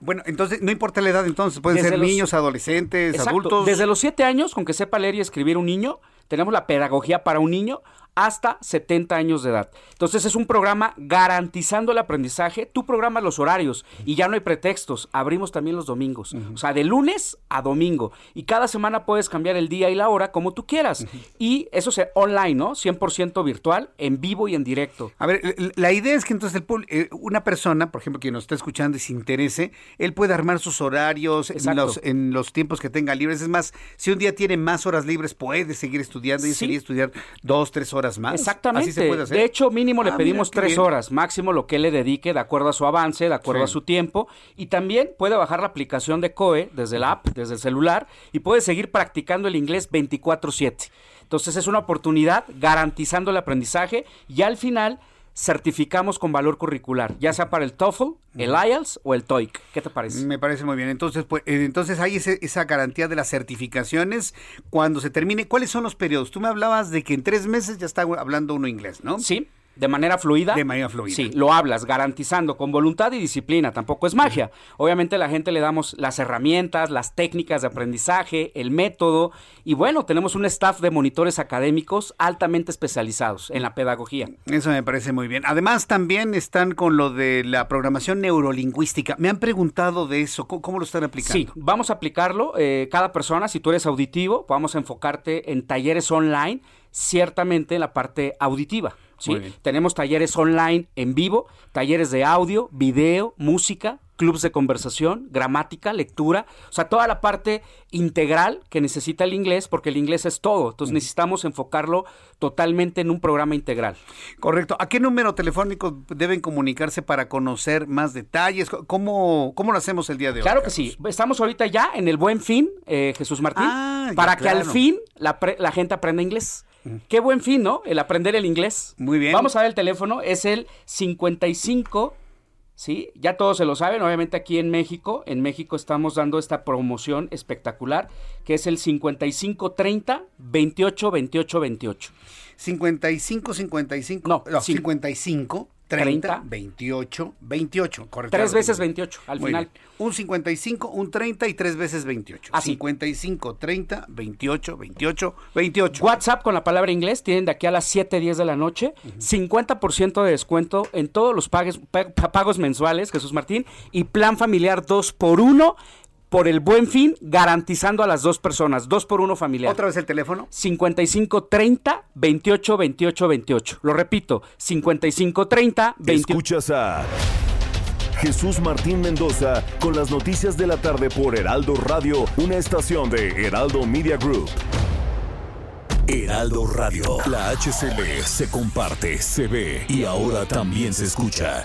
Bueno, entonces no importa la edad, entonces pueden ser niños, adolescentes, adultos. Desde los siete años, con que sepa leer y escribir un niño, tenemos la pedagogía para un niño hasta 70 años de edad. Entonces es un programa garantizando el aprendizaje. Tú programas los horarios y ya no hay pretextos. Abrimos también los domingos. O sea, de lunes a domingo. Y cada semana puedes cambiar el día y la hora como tú quieras. Y eso es online, ¿no? 100% virtual, en vivo y en directo. A ver, la idea es que entonces el, eh, una persona, por ejemplo, quien nos está escuchando y se interese, él puede armar sus horarios en los, en los, tiempos que tenga libres. Es más, si un día tiene más horas libres, puede seguir estudiando y seguir estudiar dos, tres horas más. Exactamente. De hecho, mínimo le ah, pedimos tres horas, máximo lo que él le dedique de acuerdo a su avance, de acuerdo a su tiempo. Y también puede bajar la aplicación de COE desde la app, desde el celular, y puede seguir practicando el inglés 24/7. Entonces es una oportunidad garantizando el aprendizaje y al final certificamos con valor curricular, ya sea para el TOEFL, el IELTS o el TOEIC. ¿Qué te parece? Me parece muy bien. Entonces, pues, eh, entonces hay esa garantía de las certificaciones cuando se termine. ¿Cuáles son los periodos? Tú me hablabas de que en tres meses ya está hablando uno inglés, ¿no? Sí. De manera fluida. De manera fluida. Sí, lo hablas, garantizando con voluntad y disciplina, tampoco es magia. Obviamente la gente le damos las herramientas, las técnicas de aprendizaje, el método y bueno, tenemos un staff de monitores académicos altamente especializados en la pedagogía. Eso me parece muy bien. Además también están con lo de la programación neurolingüística. Me han preguntado de eso, ¿cómo, lo están aplicando? Sí, vamos a aplicarlo. Eh, cada persona, si tú eres auditivo, vamos a enfocarte en talleres online, ciertamente en la parte auditiva. ¿sí? Tenemos talleres online en vivo, talleres de audio, video, música, clubs de conversación, gramática, lectura, o sea, toda la parte integral que necesita el inglés, porque el inglés es todo. Entonces necesitamos enfocarlo totalmente en un programa integral. Correcto. ¿A qué número telefónico deben comunicarse para conocer más detalles? ¿Cómo, cómo lo hacemos el día de hoy? Claro que sí. Estamos ahorita ya en el buen fin, eh, Jesús Martín, ah, para que al fin la, la gente aprenda inglés. Qué buen fin, ¿no? El aprender el inglés. Muy bien. Vamos a ver el teléfono, es el 55 ¿sí? Ya todos se lo saben, obviamente aquí en México, en México estamos dando esta promoción espectacular, que es el 5530 28 28 28. 55 55 no, no 55 30, 28, 28, correcto. Tres veces 28 al final. Un 55, un 30 y tres veces 28. Así. 55, 30, 28, 28, 28. WhatsApp con la palabra inglés tienen de aquí a las 7, 10 de la noche. 50% de descuento en todos los pagos, pagos mensuales, Jesús Martín. Y plan familiar 2 por 1 por el buen fin, garantizando a las dos personas, dos por uno familiar. ¿Otra vez el teléfono? 5530 28 28 28. Lo repito, 5530 28. Escuchas a Jesús Martín Mendoza con las noticias de la tarde por Heraldo Radio, una estación de Heraldo Media Group. Heraldo Radio, la HCL se comparte, se ve y ahora también se escucha.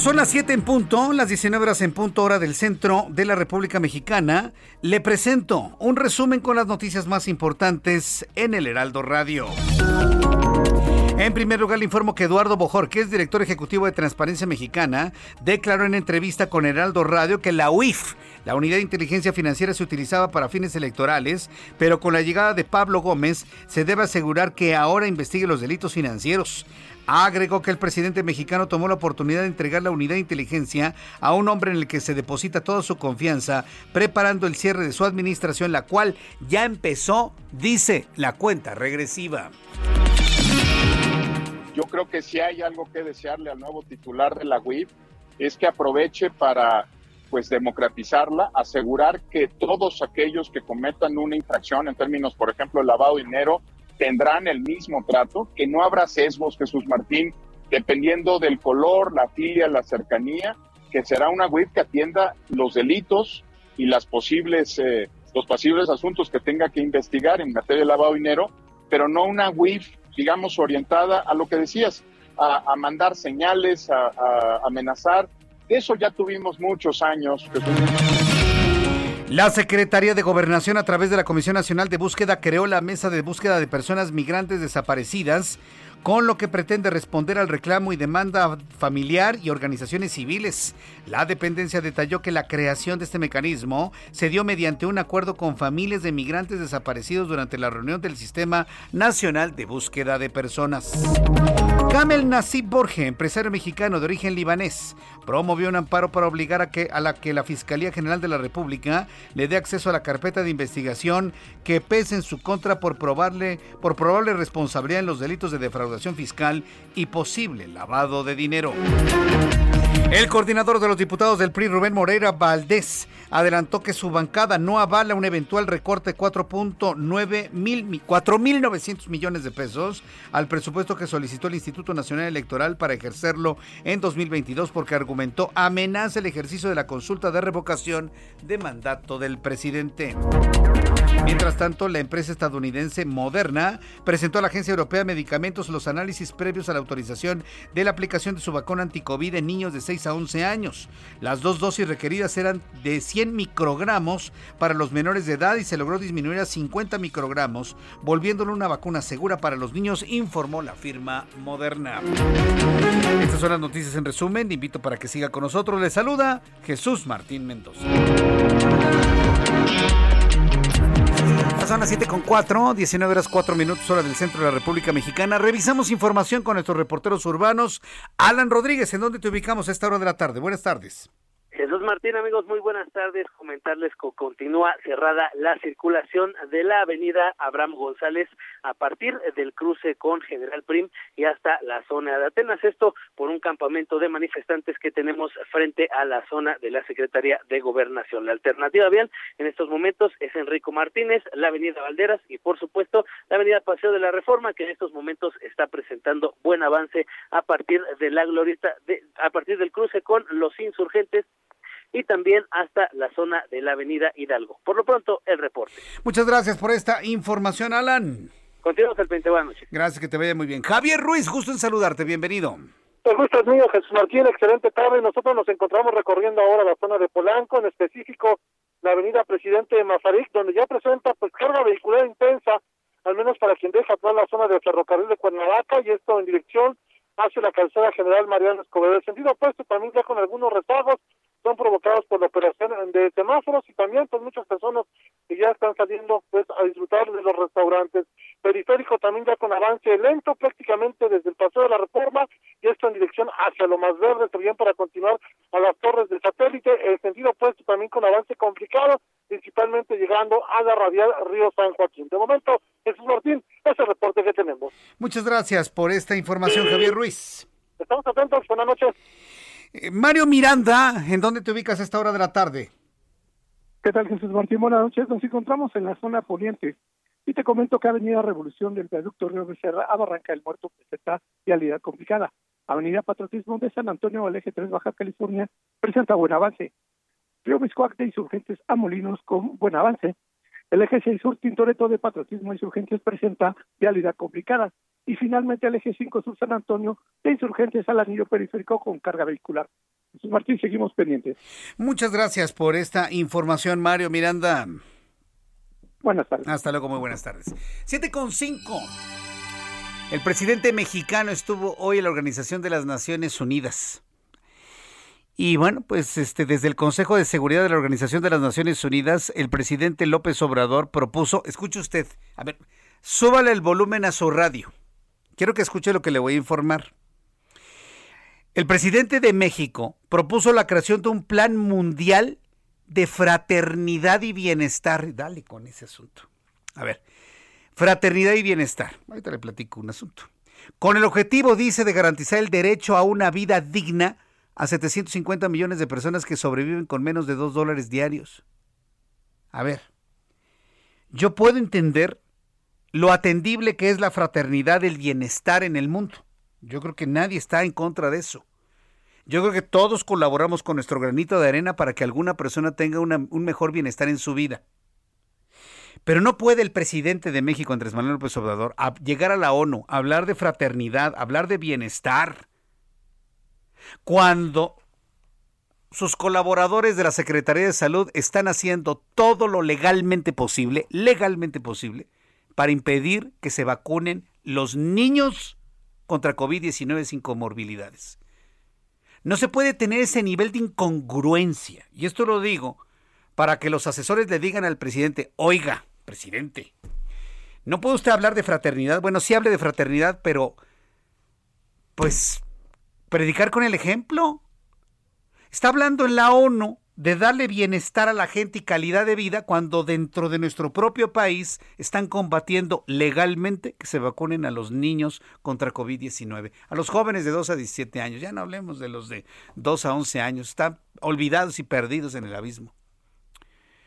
Son las 7 en punto, las 19 horas en punto hora del centro de la República Mexicana, le presento un resumen con las noticias más importantes en el Heraldo Radio. En primer lugar, le informo que Eduardo Bojor, que es director ejecutivo de Transparencia Mexicana, declaró en entrevista con Heraldo Radio que la UIF, la Unidad de Inteligencia Financiera, se utilizaba para fines electorales, pero con la llegada de Pablo Gómez se debe asegurar que ahora investigue los delitos financieros. Agregó que el presidente mexicano tomó la oportunidad de entregar la unidad de inteligencia a un hombre en el que se deposita toda su confianza, preparando el cierre de su administración, la cual ya empezó, dice, la cuenta regresiva. Yo creo que si hay algo que desearle al nuevo titular de la UIF es que aproveche para pues democratizarla, asegurar que todos aquellos que cometan una infracción en términos, por ejemplo, lavado de dinero, tendrán el mismo trato, que no habrá sesgos, Jesús Martín, dependiendo del color, la filia, la cercanía, que será una WIF que atienda los delitos y las posibles, eh, los posibles asuntos que tenga que investigar en materia de lavado de dinero, pero no una WIF, digamos, orientada a lo que decías, a, mandar señales, a, amenazar. eso ya tuvimos muchos años. La Secretaría de Gobernación a través de la Comisión Nacional de Búsqueda creó la Mesa de Búsqueda de Personas Migrantes Desaparecidas con lo que pretende responder al reclamo y demanda familiar y organizaciones civiles. La dependencia detalló que la creación de este mecanismo se dio mediante un acuerdo con familias de migrantes desaparecidos durante la reunión del Sistema Nacional de Búsqueda de Personas. Kamel Nasib Borge, empresario mexicano de origen libanés, promovió un amparo para obligar a, que, a la que la Fiscalía General de la República le dé acceso a la carpeta de investigación que pese en su contra por, probarle, por probable responsabilidad en los delitos de defraudación fiscal y posible lavado de dinero. El coordinador de los diputados del PRI, Rubén Moreira Valdés, adelantó que su bancada no avala un eventual recorte de 4.9 mil, 4.900 millones de pesos al presupuesto que solicitó el Instituto Nacional Electoral para ejercerlo en 2022 porque argumentó amenaza el ejercicio de la consulta de revocación de mandato del presidente. Mientras tanto, la empresa estadounidense Moderna presentó a la Agencia Europea de Medicamentos los análisis previos a la autorización de la aplicación de su vacuna anticovid en niños de 6 a 11 años. Las dos dosis requeridas eran de 100 microgramos para los menores de edad y se logró disminuir a 50 microgramos, volviéndolo una vacuna segura para los niños, informó la firma Moderna. Estas son las noticias en resumen. Invito para que siga con nosotros. Le saluda Jesús Martín Mendoza. Son las 7 con 4, 19 horas 4 minutos hora del centro de la República Mexicana. Revisamos información con nuestros reporteros urbanos. Alan Rodríguez, ¿en dónde te ubicamos a esta hora de la tarde? Buenas tardes. Jesús Martín, amigos, muy buenas tardes. Comentarles que continúa cerrada la circulación de la avenida Abraham González a partir del cruce con General Prim y hasta la zona de Atenas. Esto por un campamento de manifestantes que tenemos frente a la zona de la Secretaría de Gobernación. La alternativa vial en estos momentos es Enrico Martínez, la avenida Valderas y por supuesto la avenida Paseo de la Reforma que en estos momentos está presentando buen avance a partir de la glorieta, de, a partir del cruce con los insurgentes y también hasta la zona de la avenida Hidalgo. Por lo pronto, el reporte. Muchas gracias por esta información, Alan. Continuamos el 20. Buenas noches. Gracias, que te vaya muy bien. Javier Ruiz, gusto en saludarte, bienvenido. El gusto es mío, Jesús Martín, excelente tarde. Nosotros nos encontramos recorriendo ahora la zona de Polanco, en específico la avenida Presidente Mazarik, donde ya presenta pues carga vehicular intensa, al menos para quien deja atrás la zona del ferrocarril de Cuernavaca, y esto en dirección hacia la calzada general Mariano Escobedo. El sentido opuesto también ya con algunos rezagos, son provocados por la operación de semáforos y también pues muchas personas que ya están saliendo pues a disfrutar de los restaurantes. Periférico también ya con avance lento prácticamente desde el paseo de la reforma y esto en dirección hacia lo más verde también para continuar a las torres del satélite, el sentido opuesto también con avance complicado, principalmente llegando a la radial Río San Joaquín. De momento, Jesús Martín, es el reporte que tenemos. Muchas gracias por esta información, Javier Ruiz. Estamos atentos, buenas noches. Eh, Mario Miranda, ¿en dónde te ubicas a esta hora de la tarde? ¿Qué tal, Jesús Martín? Buenas noches. Nos encontramos en la zona poniente. Y te comento que Avenida Revolución del Viaducto Río Becerra a Barranca del Muerto presenta vialidad complicada. Avenida Patriotismo de San Antonio al eje 3 Baja California presenta buen avance. Río Miscuac de Insurgentes a Molinos con buen avance. El eje 6 Sur Tintoreto de Patriotismo Insurgentes presenta vialidad complicada. Y finalmente el eje 5 Sur San Antonio de Insurgentes al anillo periférico con carga vehicular. Jesús Martín, seguimos pendientes. Muchas gracias por esta información, Mario Miranda. Buenas tardes. Hasta luego, muy buenas tardes. 7 con 5. El presidente mexicano estuvo hoy en la Organización de las Naciones Unidas. Y bueno, pues este, desde el Consejo de Seguridad de la Organización de las Naciones Unidas, el presidente López Obrador propuso, escuche usted, a ver, súbale el volumen a su radio. Quiero que escuche lo que le voy a informar. El presidente de México propuso la creación de un plan mundial de fraternidad y bienestar. Dale con ese asunto. A ver, fraternidad y bienestar. Ahorita le platico un asunto. Con el objetivo, dice, de garantizar el derecho a una vida digna a 750 millones de personas que sobreviven con menos de 2 dólares diarios. A ver, yo puedo entender lo atendible que es la fraternidad, el bienestar en el mundo. Yo creo que nadie está en contra de eso. Yo creo que todos colaboramos con nuestro granito de arena para que alguna persona tenga un mejor bienestar en su vida. Pero no puede el presidente de México, Andrés Manuel López Obrador, a llegar a la ONU, hablar de fraternidad, hablar de bienestar, cuando sus colaboradores de la Secretaría de Salud están haciendo todo lo legalmente posible, legalmente posible, para impedir que se vacunen los niños contra COVID-19 sin comorbilidades. No se puede tener ese nivel de incongruencia. Y esto lo digo para que los asesores le digan al presidente, oiga, presidente, no puede usted hablar de fraternidad. Bueno, sí hable de fraternidad, pero pues predicar con el ejemplo. Está hablando en la ONU de darle bienestar a la gente y calidad de vida cuando dentro de nuestro propio país están combatiendo legalmente que se vacunen a los niños contra COVID-19, a los jóvenes de 2 a 17 años, ya no hablemos de los de 2 a 11 años, están olvidados y perdidos en el abismo.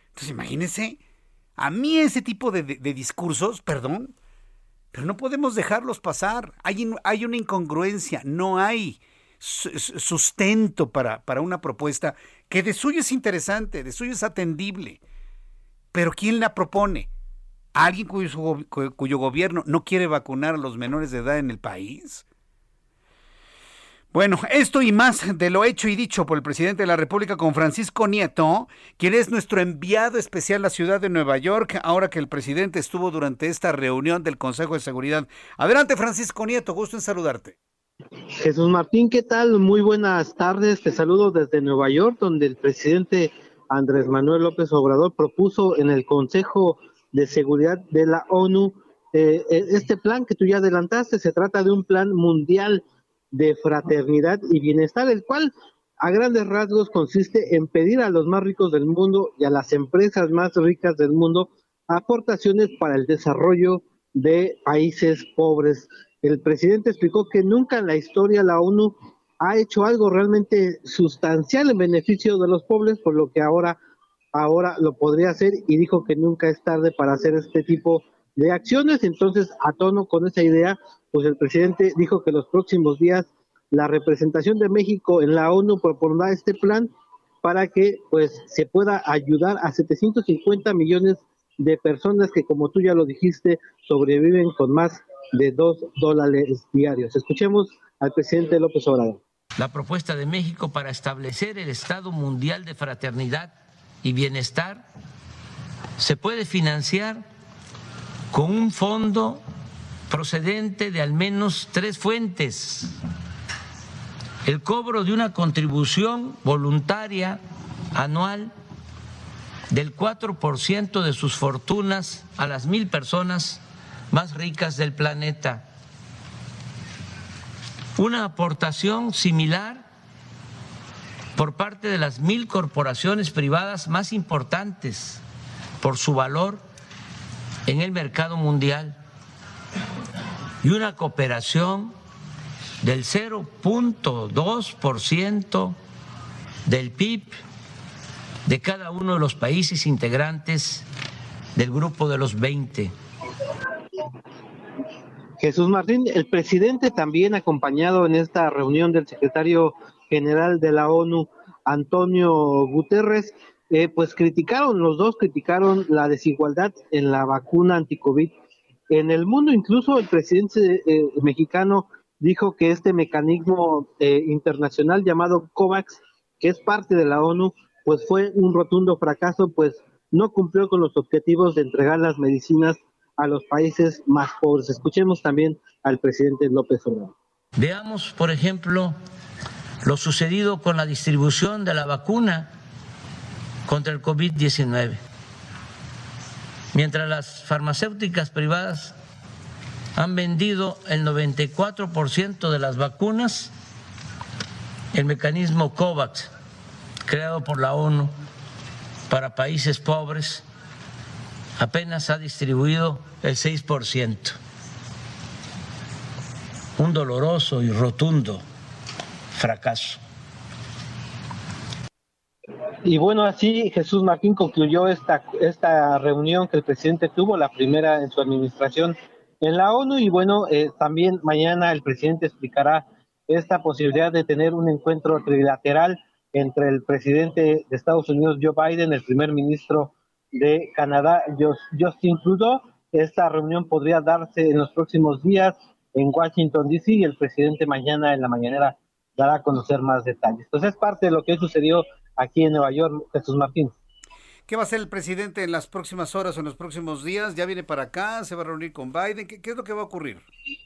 Entonces imagínense, a mí ese tipo de, discursos, perdón, pero no podemos dejarlos pasar. Hay, una incongruencia, no hay sustento para una propuesta que de suyo es interesante, de suyo es atendible. Pero ¿quién la propone? ¿Alguien cuyo, cuyo gobierno no quiere vacunar a los menores de edad en el país? Bueno, esto y más de lo hecho y dicho por el presidente de la República con Francisco Nieto, quien es nuestro enviado especial a la ciudad de Nueva York, ahora que el presidente estuvo durante esta reunión del Consejo de Seguridad. Adelante, Francisco Nieto, gusto en saludarte. Jesús Martín, ¿qué tal? Muy buenas tardes. Te saludo desde Nueva York, donde el presidente Andrés Manuel López Obrador propuso en el Consejo de Seguridad de la ONU eh, eh, este plan que tú ya adelantaste. Se trata de un plan mundial de fraternidad y bienestar, el cual a grandes rasgos consiste en pedir a los más ricos del mundo y a las empresas más ricas del mundo aportaciones para el desarrollo de países pobres. El presidente explicó que nunca en la historia la ONU ha hecho algo realmente sustancial en beneficio de los pobres, por lo que ahora ahora lo podría hacer y dijo que nunca es tarde para hacer este tipo de acciones. Entonces, a tono con esa idea, pues el presidente dijo que los próximos días la representación de México en la ONU propondrá este plan para que pues se pueda ayudar a 750 millones de personas que como tú ya lo dijiste sobreviven con más de dos dólares diarios. Escuchemos al presidente López Obrador. La propuesta de México para establecer el Estado Mundial de Fraternidad y Bienestar se puede financiar con un fondo procedente de al menos tres fuentes. El cobro de una contribución voluntaria anual del 4% de sus fortunas a las mil personas más ricas del planeta. Una aportación similar por parte de las mil corporaciones privadas más importantes por su valor en el mercado mundial y una cooperación del 0.2% del PIB de cada uno de los países integrantes del grupo de los 20. Jesús Martín, el presidente también acompañado en esta reunión del secretario general de la ONU, Antonio Guterres, eh, pues criticaron, los dos criticaron la desigualdad en la vacuna anticovid en el mundo. Incluso el presidente eh, mexicano dijo que este mecanismo eh, internacional llamado COVAX, que es parte de la ONU, pues fue un rotundo fracaso, pues no cumplió con los objetivos de entregar las medicinas a los países más pobres. Escuchemos también al presidente López Obrador. Veamos, por ejemplo, lo sucedido con la distribución de la vacuna contra el COVID-19. Mientras las farmacéuticas privadas han vendido el 94% de las vacunas, el mecanismo COVAX, creado por la ONU para países pobres, apenas ha distribuido el 6%. Un doloroso y rotundo fracaso. Y bueno, así Jesús Martín concluyó esta, esta reunión que el presidente tuvo, la primera en su administración en la ONU. Y bueno, eh, también mañana el presidente explicará esta posibilidad de tener un encuentro trilateral entre el presidente de Estados Unidos, Joe Biden, el primer ministro de Canadá, Justin Trudeau. Esta reunión podría darse en los próximos días en Washington, D.C. y el presidente mañana en la mañanera dará a conocer más detalles. Entonces es parte de lo que sucedió aquí en Nueva York, Jesús Martín. ¿Qué va a hacer el presidente en las próximas horas o en los próximos días? ¿Ya viene para acá? ¿Se va a reunir con Biden? ¿Qué, es lo que va a ocurrir?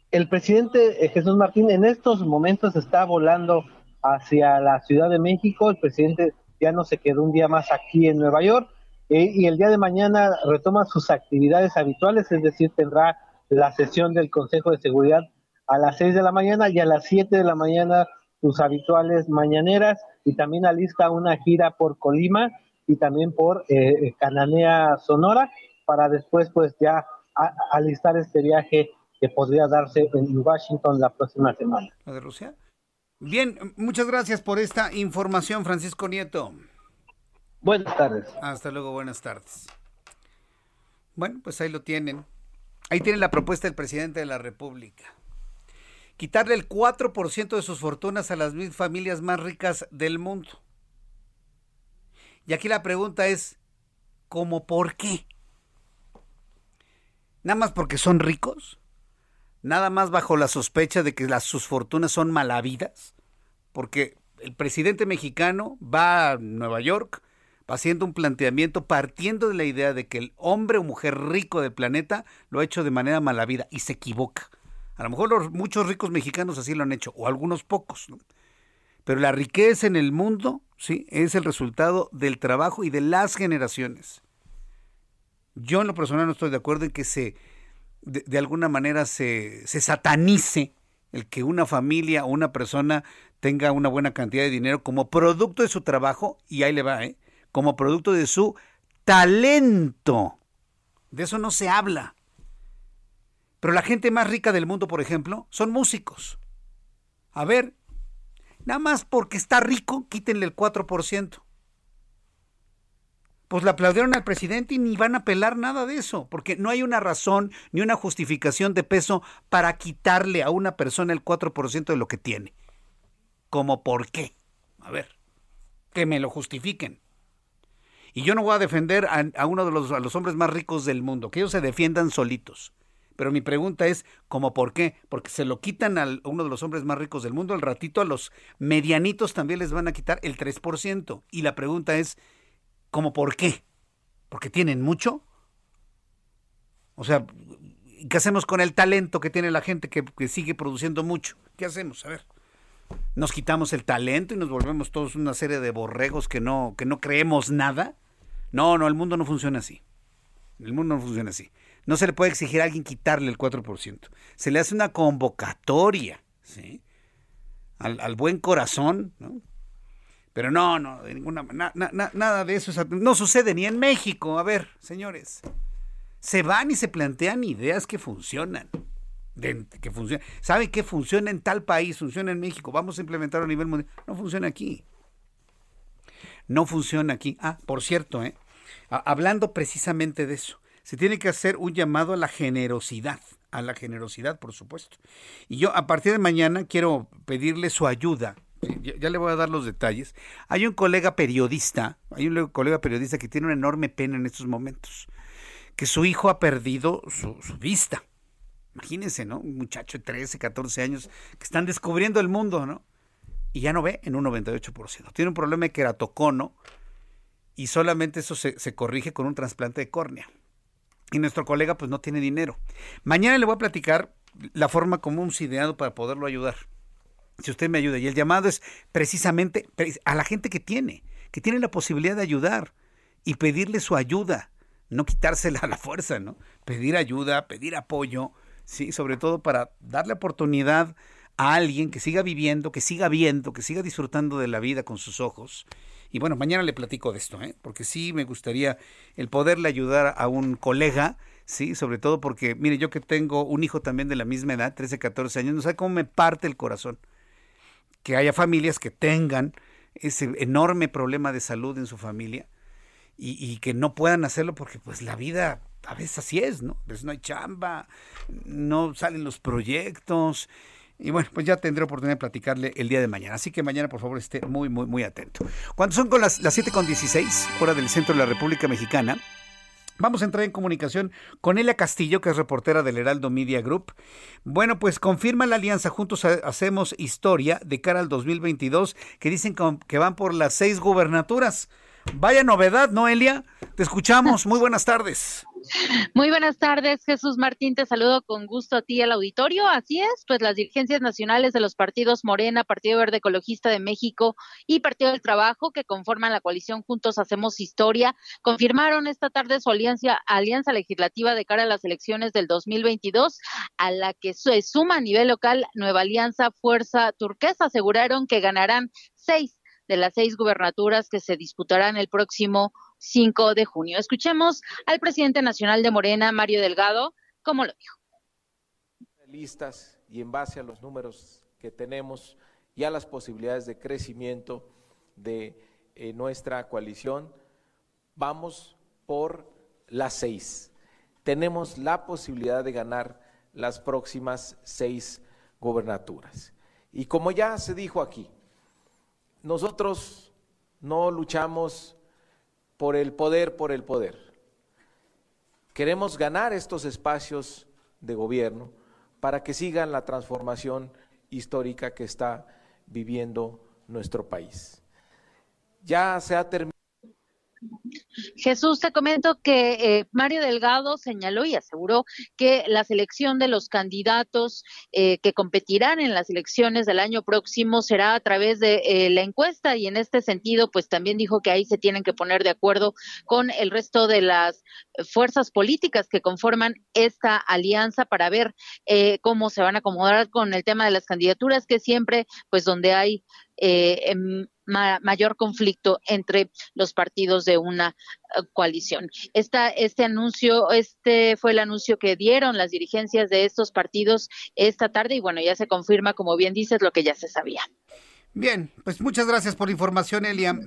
El presidente eh, Jesús Martín en estos momentos está volando hacia la Ciudad de México. El presidente ya no se quedó un día más aquí en Nueva York eh, y el día de mañana retoma sus actividades habituales, es decir, tendrá la sesión del Consejo de Seguridad a las 6 de la mañana y a las 7 de la mañana sus habituales mañaneras y también alista una gira por Colima y también por eh, Cananea Sonora para después pues ya alistar este viaje que podría darse en Washington la próxima semana. Bien, muchas gracias por esta información, Francisco Nieto. Buenas tardes. Hasta luego, buenas tardes. Bueno, pues ahí lo tienen. Ahí tienen la propuesta del presidente de la República. Quitarle el 4% de sus fortunas a las mil familias más ricas del mundo. Y aquí la pregunta es, ¿cómo por qué? ¿Nada más porque son ricos? ¿Nada más bajo la sospecha de que sus fortunas son malavidas? Porque el presidente mexicano va a Nueva York, haciendo un planteamiento partiendo de la idea de que el hombre o mujer rico del planeta lo ha hecho de manera malavida y se equivoca. A lo mejor los, muchos ricos mexicanos así lo han hecho, o algunos pocos. Pero la riqueza en el mundo, sí, es el resultado del trabajo y de las generaciones. Yo en lo personal no estoy de acuerdo en que se, de, alguna manera se, se satanice el que una familia o una persona tenga una buena cantidad de dinero como producto de su trabajo, y ahí le va, ¿eh? Como producto de su talento. De eso no se habla. Pero la gente más rica del mundo, por ejemplo, son músicos. A ver, nada más porque está rico, quítenle el 4%. Pues le aplaudieron al presidente y ni van a apelar nada de eso, porque no hay una razón ni una justificación de peso para quitarle a una persona el 4% de lo que tiene. ¿Cómo por qué? A ver, que me lo justifiquen. Y yo no voy a defender a, uno de los, a los hombres más ricos del mundo, que ellos se defiendan solitos. Pero mi pregunta es, ¿cómo por qué? Porque se lo quitan a uno de los hombres más ricos del mundo, al ratito a los medianitos también les van a quitar el 3%. Y la pregunta es, ¿cómo por qué? ¿Porque tienen mucho? O sea, ¿qué hacemos con el talento que tiene la gente que, que sigue produciendo mucho? ¿Qué hacemos? A ver nos quitamos el talento y nos volvemos todos una serie de borregos que no, que no creemos nada. No, no, el mundo no funciona así. El mundo no funciona así. No se le puede exigir a alguien quitarle el 4%. Se le hace una convocatoria, ¿sí? Al, buen corazón, ¿no? Pero no, no, de ninguna nada de eso. No sucede ni en México. A ver, señores. Se van y se plantean ideas que funcionan. que funciona. ¿Sabe qué funciona en tal país? Funciona en México. Vamos a implementarlo a nivel mundial. No funciona aquí. No funciona aquí. Ah, por cierto, ¿eh? hablando precisamente de eso, se tiene que hacer un llamado a la generosidad, a la generosidad, por supuesto. Y yo a partir de mañana quiero pedirle su ayuda. Ya, le voy a dar los detalles. Hay un colega periodista, hay un colega periodista que tiene una enorme pena en estos momentos, que su hijo ha perdido su, su vista. Imagínense, ¿no? Un muchacho de 13, 14 años que están descubriendo el mundo, ¿no? Y ya no ve en un 98%. Tiene un problema de queratocono, y solamente eso se, corrige con un trasplante de córnea. Y nuestro colega pues no tiene dinero. Mañana le voy a platicar la forma como un ideado para poderlo ayudar. Si usted me ayuda. Y el llamado es precisamente a la gente que tiene, que tiene la posibilidad de ayudar y pedirle su ayuda, no quitársela [laughs] a la fuerza, ¿no? Pedir ayuda, pedir apoyo, sí, sobre todo para darle oportunidad a alguien que siga viviendo, que siga viendo, que siga disfrutando de la vida con sus ojos y bueno, mañana le platico de esto, ¿eh? porque sí me gustaría el poderle ayudar a un colega, sí, sobre todo porque, mire, yo que tengo un hijo también de la misma edad, 13, 14 años, no sabe cómo me parte el corazón que haya familias que tengan ese enorme problema de salud en su familia y, y que no puedan hacerlo porque pues la vida a veces así es, ¿no? A veces no hay chamba, no salen los proyectos y bueno, pues ya tendré oportunidad de platicarle el día de mañana. Así que mañana, por favor, esté muy, muy, muy atento. Cuando son con las, las 7 con 16, hora del centro de la República Mexicana, Vamos a entrar en comunicación con Elia Castillo, que es reportera del Heraldo Media Group. Bueno, pues confirma la alianza Juntos Hacemos Historia de cara al 2022, que dicen que van por las seis gubernaturas. Vaya novedad, ¿no, Elia? Te escuchamos. Muy buenas tardes. Muy buenas tardes, Jesús Martín. Te saludo con gusto a ti al auditorio. Así es, pues las dirigencias nacionales de los partidos Morena, Partido Verde Ecologista de México y Partido del Trabajo, que conforman la coalición Juntos Hacemos Historia, confirmaron esta tarde su alianza, alianza legislativa de cara a las elecciones del 2022, a la que se suma a nivel local Nueva Alianza Fuerza Turquesa. Aseguraron que ganarán seis de las seis gubernaturas que se disputarán el próximo 5 de junio. Escuchemos al presidente nacional de Morena, Mario Delgado, cómo lo dijo. Listas y en base a los números que tenemos y a las posibilidades de crecimiento de eh, nuestra coalición, vamos por las seis. Tenemos la posibilidad de ganar las próximas seis gobernaturas. Y como ya se dijo aquí, nosotros no luchamos por el poder, por el poder. Queremos ganar estos espacios de gobierno para que sigan la transformación histórica que está viviendo nuestro país. Ya se ha terminado Jesús, te comento que eh, Mario Delgado señaló y aseguró que la selección de los candidatos eh, que competirán en las elecciones del año próximo será a través de eh, la encuesta. Y en este sentido, pues también dijo que ahí se tienen que poner de acuerdo con el resto de las fuerzas políticas que conforman esta alianza para ver cómo se van a acomodar con el tema de las candidaturas, que siempre, pues donde hay eh, mayor conflicto entre los partidos de una eh, coalición. Esta, este anuncio, este fue el anuncio que dieron las dirigencias de estos partidos esta tarde y bueno, ya se confirma, como bien dices, lo que ya se sabía. Bien, pues muchas gracias por la información, Elia.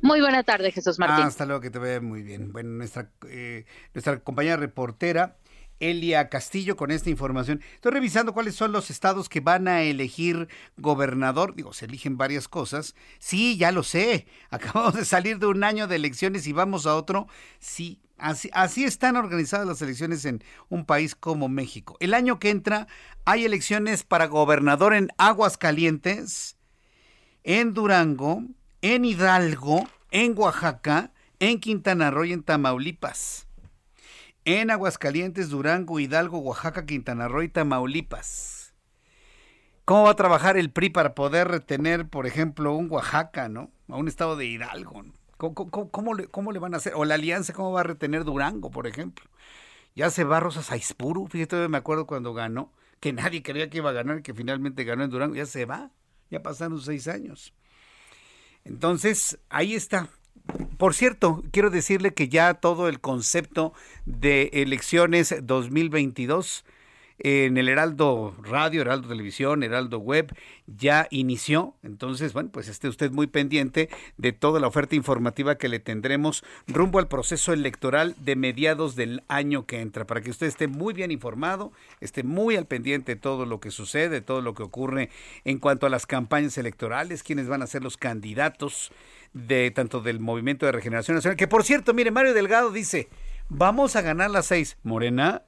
Muy buena tarde, Jesús Martín. hasta luego, que te vea muy bien. Bueno, nuestra, eh, nuestra compañera reportera Elia Castillo con esta información. Estoy revisando cuáles son los estados que van a elegir gobernador. Digo, se eligen varias cosas. Sí, ya lo sé. [laughs] Acabamos de salir de un año de elecciones y vamos a otro. Sí, así, así están organizadas las elecciones en un país como México. El año que entra hay elecciones para gobernador en Aguascalientes, en Durango, en Hidalgo, en Oaxaca, en Quintana Roo y en Tamaulipas en Aguascalientes, Durango, Hidalgo, Oaxaca, Quintana Roo y Tamaulipas. ¿Cómo va a trabajar el PRI para poder retener, por ejemplo, un Oaxaca, ¿no? A un estado de Hidalgo. ¿Cómo, le, ¿Cómo, le, van a hacer? O la alianza, ¿cómo va a retener Durango, por ejemplo? Ya se va Rosas Saispuru, fíjate, me acuerdo cuando ganó, que nadie creía que iba a ganar, que finalmente ganó en Durango, ya se va, ya pasaron seis años. Entonces, ahí está. Por cierto, quiero decirle que ya todo el concepto de elecciones 2022 en el Heraldo Radio, Heraldo Televisión, Heraldo Web, ya inició. Entonces, bueno, pues esté usted muy pendiente de toda la oferta informativa que le tendremos rumbo al proceso electoral de mediados del año que entra, para que usted esté muy bien informado, esté muy al pendiente de todo lo que sucede, todo lo que ocurre en cuanto a las campañas electorales, quiénes van a ser los candidatos de tanto del Movimiento de Regeneración Nacional, que por cierto, mire, Mario Delgado dice, vamos a ganar las seis. Morena.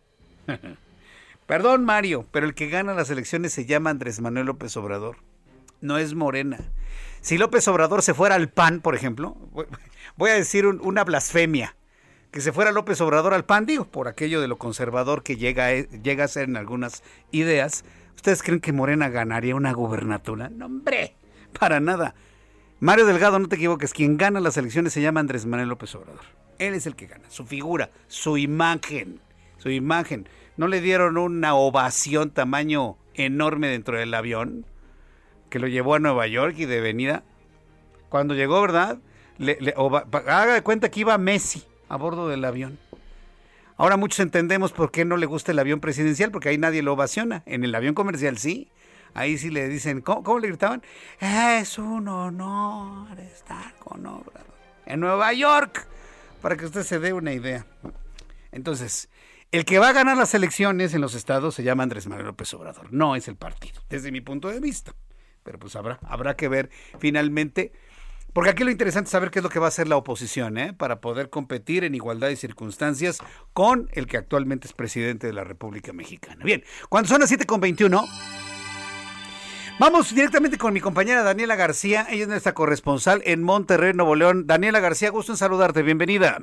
[laughs] Perdón, Mario, pero el que gana las elecciones se llama Andrés Manuel López Obrador. No es Morena. Si López Obrador se fuera al PAN, por ejemplo, voy a decir una blasfemia. Que se fuera López Obrador al PAN, digo, por aquello de lo conservador que llega llega a ser en algunas ideas. ¿Ustedes creen que Morena ganaría una gubernatura? No, hombre, para nada. Mario Delgado, no te equivoques, quien gana las elecciones se llama Andrés Manuel López Obrador. Él es el que gana, su figura, su imagen, su imagen. ¿No le dieron una ovación tamaño enorme dentro del avión que lo llevó a Nueva York y de venida? Cuando llegó, ¿verdad? Le, haga de cuenta que iba Messi a bordo del avión. Ahora muchos entendemos por qué no le gusta el avión presidencial, porque ahí nadie lo ovaciona. En el avión comercial sí ahí sí le dicen, ¿cómo, le gritaban? Es un honor estar con Obrador en Nueva York, para que usted se dé una idea. Entonces, el que va a ganar las elecciones en los estados se llama Andrés Manuel López Obrador, no es el partido, desde mi punto de vista. Pero pues habrá, habrá que ver finalmente, porque aquí lo interesante es saber qué es lo que va a hacer la oposición, ¿eh? para poder competir en igualdad de circunstancias con el que actualmente es presidente de la República Mexicana. Bien, cuando son las 7.21... Vamos directamente con mi compañera Daniela García, ella es nuestra corresponsal en Monterrey, Nuevo León. Daniela García, gusto en saludarte, bienvenida.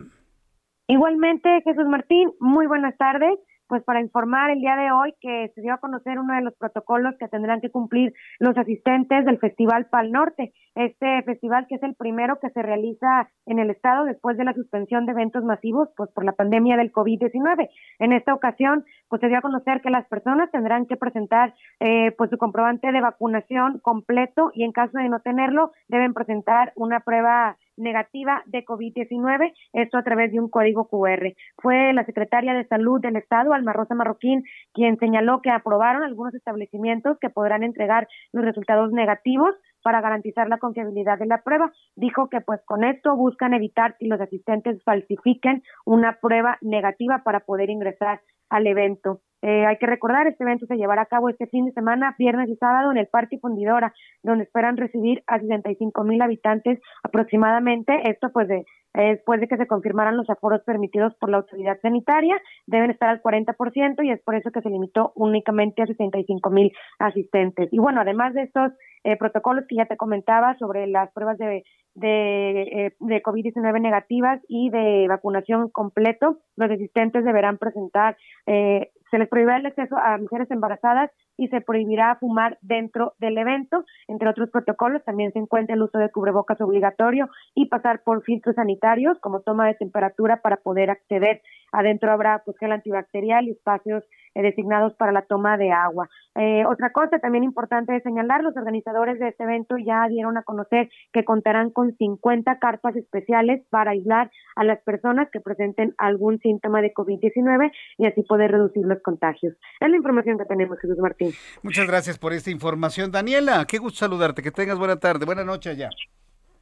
Igualmente, Jesús Martín, muy buenas tardes pues para informar el día de hoy que se dio a conocer uno de los protocolos que tendrán que cumplir los asistentes del Festival Pal Norte, este festival que es el primero que se realiza en el estado después de la suspensión de eventos masivos pues por la pandemia del COVID-19. En esta ocasión pues se dio a conocer que las personas tendrán que presentar eh, pues su comprobante de vacunación completo y en caso de no tenerlo deben presentar una prueba negativa de COVID-19, esto a través de un código QR. Fue la secretaria de Salud del Estado, Alma Rosa Marroquín, quien señaló que aprobaron algunos establecimientos que podrán entregar los resultados negativos para garantizar la confiabilidad de la prueba. Dijo que pues con esto buscan evitar que los asistentes falsifiquen una prueba negativa para poder ingresar al evento. Eh, hay que recordar, este evento se llevará a cabo este fin de semana, viernes y sábado, en el Parque Fundidora, donde esperan recibir a 65 mil habitantes aproximadamente. Esto pues de, después de que se confirmaran los aforos permitidos por la autoridad sanitaria, deben estar al 40% y es por eso que se limitó únicamente a 65 mil asistentes. Y bueno, además de estos eh, protocolos que ya te comentaba sobre las pruebas de, de, eh, de COVID-19 negativas y de vacunación completo, los asistentes deberán presentar eh, se les prohibirá el acceso a mujeres embarazadas y se prohibirá fumar dentro del evento. Entre otros protocolos también se encuentra el uso de cubrebocas obligatorio y pasar por filtros sanitarios como toma de temperatura para poder acceder. Adentro habrá pues gel antibacterial y espacios eh, designados para la toma de agua. Eh, otra cosa también importante de señalar, los organizadores de este evento ya dieron a conocer que contarán con 50 carpas especiales para aislar a las personas que presenten algún síntoma de COVID-19 y así poder reducir los contagios. Es la información que tenemos, Jesús Martín. Muchas gracias por esta información. Daniela, qué gusto saludarte, que tengas buena tarde, buena noche allá.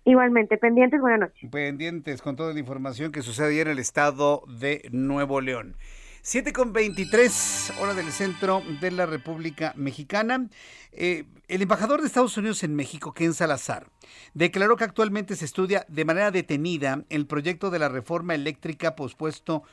Igualmente, pendientes, buenas noches. Pendientes con toda la información que sucede en el estado de Nuevo León. 7 con 23, hora del centro de la República Mexicana. Eh, el embajador de Estados Unidos en México, Ken Salazar, declaró que actualmente se estudia de manera detenida el proyecto de la reforma eléctrica pospuesto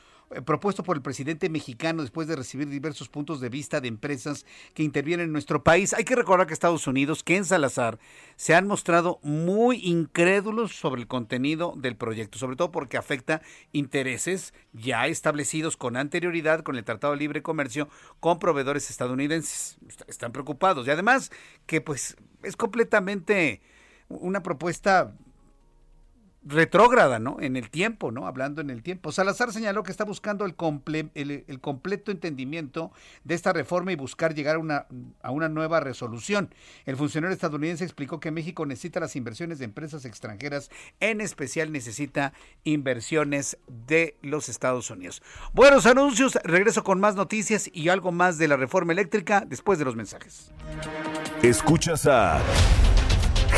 propuesto por el presidente mexicano después de recibir diversos puntos de vista de empresas que intervienen en nuestro país. Hay que recordar que Estados Unidos, que en Salazar, se han mostrado muy incrédulos sobre el contenido del proyecto, sobre todo porque afecta intereses ya establecidos con anterioridad con el Tratado de Libre Comercio con proveedores estadounidenses. Están preocupados y además que pues es completamente una propuesta retrógrada, ¿no? En el tiempo, ¿no? Hablando en el tiempo. Salazar señaló que está buscando el, el, completo entendimiento de esta reforma y buscar llegar a una, a una nueva resolución. El funcionario estadounidense explicó que México necesita las inversiones de empresas extranjeras, en especial necesita inversiones de los Estados Unidos. Buenos anuncios, regreso con más noticias y algo más de la reforma eléctrica después de los mensajes. Escuchas a...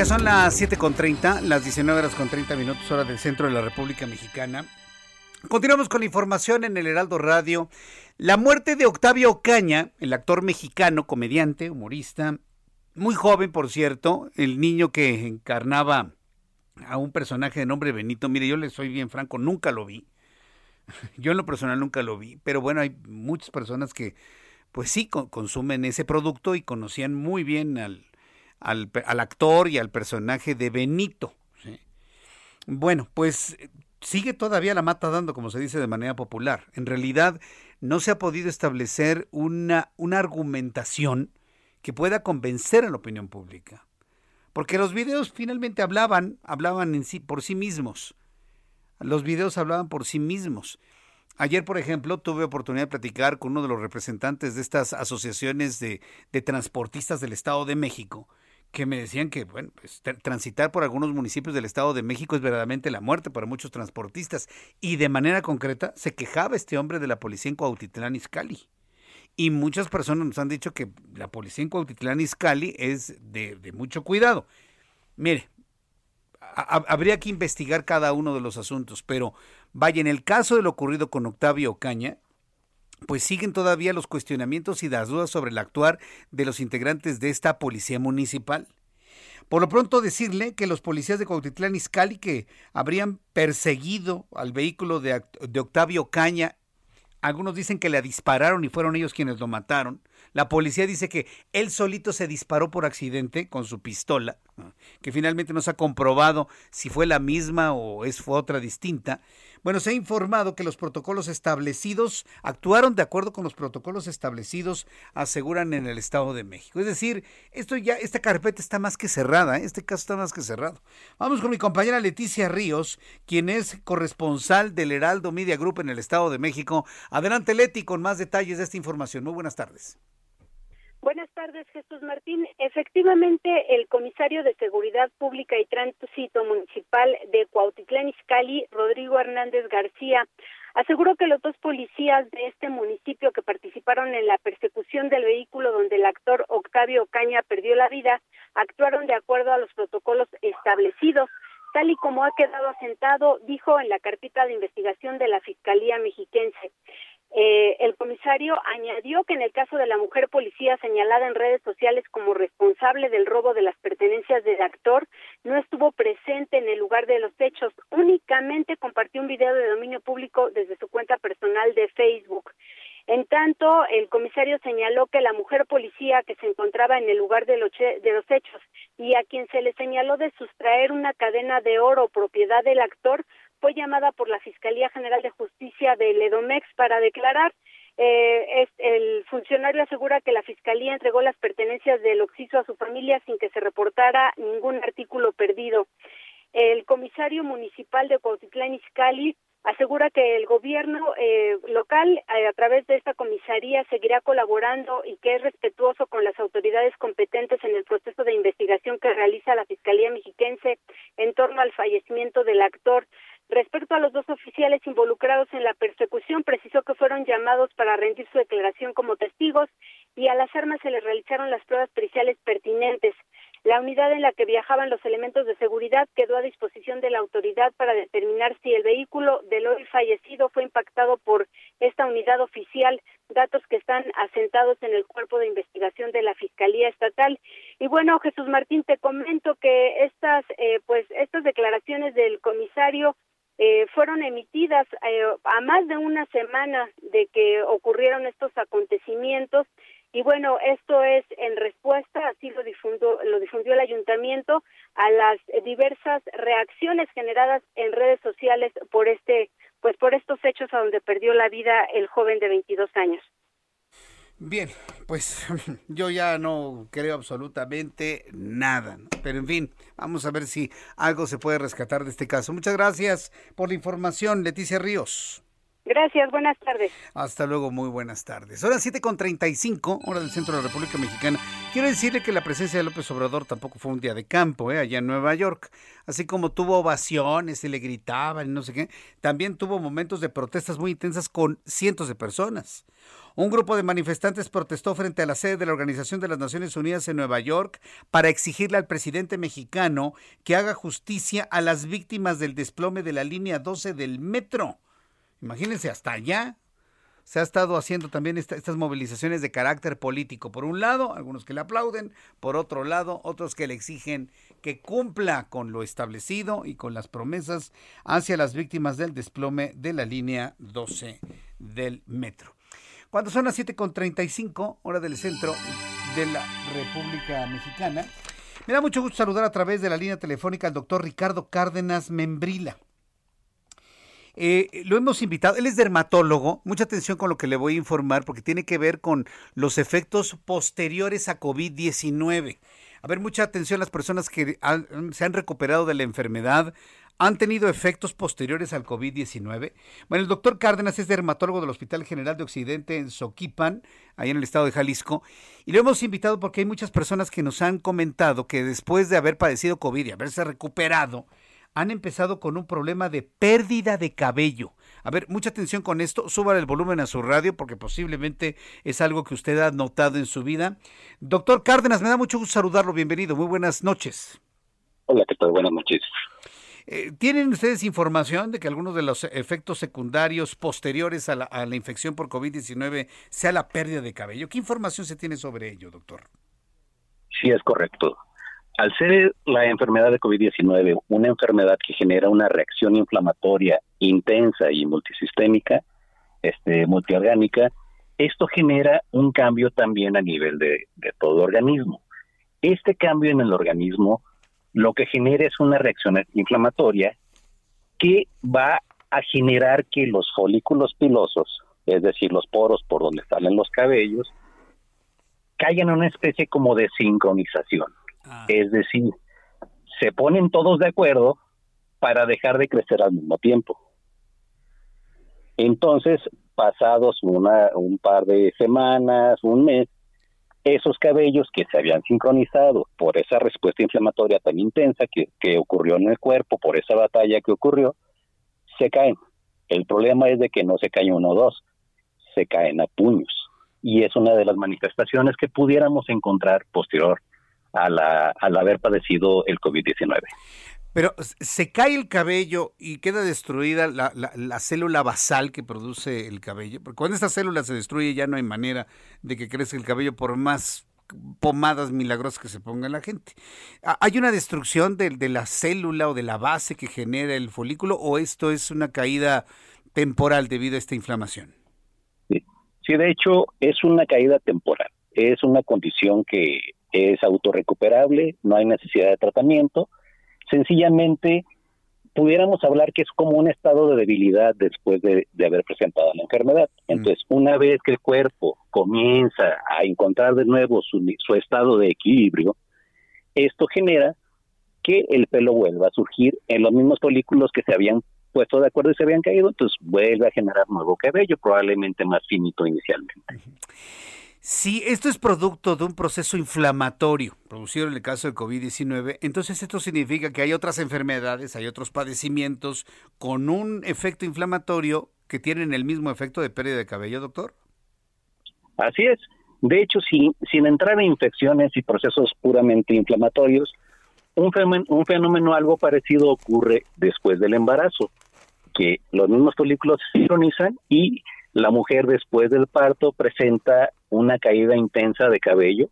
Ya son las 7.30, las 19 horas con 30 minutos, hora del centro de la República Mexicana. Continuamos con la información en el Heraldo Radio. La muerte de Octavio Ocaña, el actor mexicano, comediante, humorista, muy joven, por cierto, el niño que encarnaba a un personaje de nombre Benito. Mire, yo le soy bien franco, nunca lo vi. [laughs] Yo en lo personal nunca lo vi, pero bueno, hay muchas personas que pues sí consumen ese producto y conocían muy bien al, al, actor y al personaje de Benito. Bueno, pues sigue todavía la mata dando, como se dice de manera popular. En realidad no se ha podido establecer una, una argumentación que pueda convencer a la opinión pública. Porque los videos finalmente hablaban, hablaban en sí, por sí mismos. Los videos hablaban por sí mismos. Ayer, por ejemplo, tuve oportunidad de platicar con uno de los representantes de estas asociaciones de, de transportistas del Estado de México, que me decían que, bueno, pues, transitar por algunos municipios del Estado de México es verdaderamente la muerte para muchos transportistas. Y de manera concreta, se quejaba este hombre de la policía en Cuautitlán Izcalli. Y muchas personas nos han dicho que la policía en Cuautitlán Izcalli es de, de mucho cuidado. Mire, habría que investigar cada uno de los asuntos, pero vaya, en el caso de lo ocurrido con Octavio Ocaña, pues siguen todavía los cuestionamientos y las dudas sobre el actuar de los integrantes de esta policía municipal. Por lo pronto decirle que los policías de Cuautitlán Izcalli que habrían perseguido al vehículo de, de Octavio Ocaña, algunos dicen que le dispararon y fueron ellos quienes lo mataron. La policía dice que él solito se disparó por accidente con su pistola, que finalmente no se ha comprobado si fue la misma o es otra distinta. Bueno, se ha informado que los protocolos establecidos actuaron de acuerdo con los protocolos establecidos, aseguran en el Estado de México. Es decir, esto ya, esta carpeta está más que cerrada, ¿eh? este caso está más que cerrado. Vamos con mi compañera Leticia Ríos, quien es corresponsal del Heraldo Media Group en el Estado de México. Adelante, Leti, con más detalles de esta información. Muy buenas tardes. Tardes, Jesús Martín. Efectivamente, el comisario de Seguridad Pública y Tránsito Municipal de Cuautitlán Izcalli, Rodrigo Hernández García, aseguró que los dos policías de este municipio que participaron en la persecución del vehículo donde el actor Octavio Caña perdió la vida actuaron de acuerdo a los protocolos establecidos. Tal y como ha quedado asentado, dijo en la carpeta de investigación de la Fiscalía Mexiquense. Eh, el comisario añadió que en el caso de la mujer policía señalada en redes sociales como responsable del robo de las pertenencias del actor, no estuvo presente en el lugar de los hechos, únicamente compartió un video de dominio público desde su cuenta personal de Facebook. En tanto, el comisario señaló que la mujer policía que se encontraba en el lugar de los, de los hechos y a quien se le señaló de sustraer una cadena de oro propiedad del actor fue llamada por la Fiscalía General de Justicia de Ledomex para declarar. Eh, el funcionario asegura que la Fiscalía entregó las pertenencias del occiso a su familia sin que se reportara ningún artículo perdido. El comisario municipal de Cuautitlán Izcalli asegura que el gobierno eh, local eh, a través de esta comisaría seguirá colaborando y que es respetuoso con las autoridades competentes en el proceso de investigación que realiza la Fiscalía Mexiquense en torno al fallecimiento del actor. Respecto a los dos oficiales involucrados en la persecución, precisó que fueron llamados para rendir su declaración como testigos y a las armas se les realizaron las pruebas periciales pertinentes. La unidad en la que viajaban los elementos de seguridad quedó a disposición de la autoridad para determinar si el vehículo del hoy fallecido fue impactado por esta unidad oficial, datos que están asentados en el cuerpo de investigación de la Fiscalía Estatal. Y bueno, Jesús Martín, te comento que estas, eh, pues, estas declaraciones del comisario eh, fueron emitidas eh, a más de una semana de que ocurrieron estos acontecimientos y bueno, esto es en respuesta, así lo difundió, lo difundió el ayuntamiento, a las diversas reacciones generadas en redes sociales por este, pues por estos hechos a donde perdió la vida el joven de 22 años. Bien, pues [laughs] yo ya no creo absolutamente nada, pero en fin, vamos a ver si algo se puede rescatar de este caso. Muchas gracias por la información, Leticia Ríos. Gracias, buenas tardes. Hasta luego, muy buenas tardes. Ahora 7 con 35, hora del centro de la República Mexicana. Quiero decirle que la presencia de López Obrador tampoco fue un día de campo, ¿eh? allá en Nueva York. Así como tuvo ovaciones y le gritaban y no sé qué, también tuvo momentos de protestas muy intensas con cientos de personas. Un grupo de manifestantes protestó frente a la sede de la Organización de las Naciones Unidas en Nueva York para exigirle al presidente mexicano que haga justicia a las víctimas del desplome de la línea 12 del metro. Imagínense, hasta allá se ha estado haciendo también estas movilizaciones de carácter político. Por un lado, algunos que le aplauden, por otro lado, otros que le exigen que cumpla con lo establecido y con las promesas hacia las víctimas del desplome de la línea 12 del metro. Cuando son las 7.35, hora del centro de la República Mexicana, me da mucho gusto saludar a través de la línea telefónica al doctor Ricardo Cárdenas Membrila. Eh, lo hemos invitado, él es dermatólogo, mucha atención con lo que le voy a informar porque tiene que ver con los efectos posteriores a COVID-19. A ver, mucha atención las personas que se han recuperado de la enfermedad, han tenido efectos posteriores al COVID-19? Bueno, el doctor Cárdenas es dermatólogo del Hospital General de Occidente en Soquipan, ahí en el estado de Jalisco, y lo hemos invitado porque hay muchas personas que nos han comentado que después de haber padecido COVID y haberse recuperado, han empezado con un problema de pérdida de cabello. A ver, mucha atención con esto, suba el volumen a su radio porque posiblemente es algo que usted ha notado en su vida. Doctor Cárdenas, me da mucho gusto saludarlo, bienvenido, muy buenas noches. Hola, ¿qué tal? Buenas noches. Eh, ¿Tienen ustedes información de que algunos de los efectos secundarios posteriores a la, a la infección por COVID-19 sea la pérdida de cabello? ¿Qué información se tiene sobre ello, doctor? Sí, es correcto. Al ser la enfermedad de COVID-19 una enfermedad que genera una reacción inflamatoria intensa y multisistémica, este, multiorgánica, esto genera un cambio también a nivel de, de todo organismo. Este cambio en el organismo lo que genera es una reacción inflamatoria que va a generar que los folículos pilosos, es decir, los poros por donde salen los cabellos, caigan en una especie como de sincronización. Es decir, se ponen todos de acuerdo para dejar de crecer al mismo tiempo. Entonces, pasados una, un par de semanas, un mes, esos cabellos que se habían sincronizado por esa respuesta inflamatoria tan intensa que, que ocurrió en el cuerpo, por esa batalla que ocurrió, se caen. El problema es de que no se caen uno o dos, se caen a puños. Y es una de las manifestaciones que pudiéramos encontrar posterior al, al haber padecido el COVID-19. Pero se cae el cabello y queda destruida la, la, la, célula basal que produce el cabello. Porque cuando esta célula se destruye ya no hay manera de que crezca el cabello por más pomadas milagrosas que se ponga la gente. ¿Hay una destrucción de, de la célula o de la base que genera el folículo o esto es una caída temporal debido a esta inflamación? Sí, sí de hecho es una caída temporal. Es una condición que es autorrecuperable, no hay necesidad de tratamiento sencillamente pudiéramos hablar que es como un estado de debilidad después de, de, haber presentado la enfermedad. Entonces, una vez que el cuerpo comienza a encontrar de nuevo su, su estado de equilibrio, esto genera que el pelo vuelva a surgir en los mismos folículos que se habían puesto de acuerdo y se habían caído, entonces vuelve a generar nuevo cabello, probablemente más finito inicialmente. Si esto es producto de un proceso inflamatorio producido en el caso del COVID-19, entonces esto significa que hay otras enfermedades, hay otros padecimientos con un efecto inflamatorio que tienen el mismo efecto de pérdida de cabello, doctor. Así es. De hecho, sin, sin entrar en infecciones y procesos puramente inflamatorios, un fenómeno, algo parecido ocurre después del embarazo, que los mismos folículos se sincronizan y la mujer después del parto presenta una caída intensa de cabello.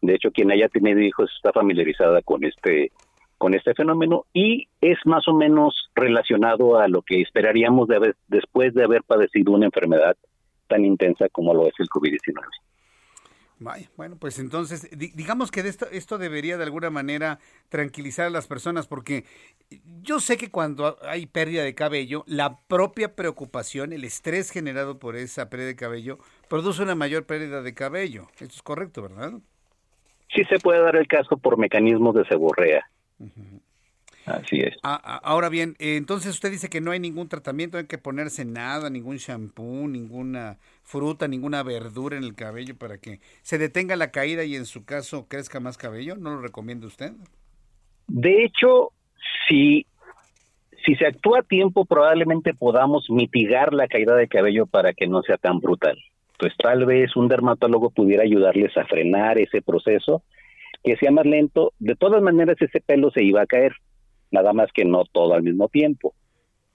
De hecho, quien haya tenido hijos está familiarizada con este con este fenómeno y es más o menos relacionado a lo que esperaríamos de haber, después de haber padecido una enfermedad tan intensa como lo es el COVID-19. Vaya, bueno, pues entonces, digamos que de esto, esto debería de alguna manera tranquilizar a las personas, porque yo sé que cuando hay pérdida de cabello, la propia preocupación, el estrés generado por esa pérdida de cabello, produce una mayor pérdida de cabello. Esto es correcto, ¿verdad? Sí se puede dar el caso por mecanismos de seborrea. Uh -huh. Así es. Ahora bien, entonces usted dice que no hay ningún tratamiento, hay que ponerse nada, ningún shampoo, ninguna fruta, ninguna verdura en el cabello para que se detenga la caída y en su caso crezca más cabello. ¿No lo recomienda usted? De hecho, si, si se actúa a tiempo, probablemente podamos mitigar la caída de cabello para que no sea tan brutal. Pues tal vez un dermatólogo pudiera ayudarles a frenar ese proceso, que sea más lento. De todas maneras, ese pelo se iba a caer nada más que no todo al mismo tiempo.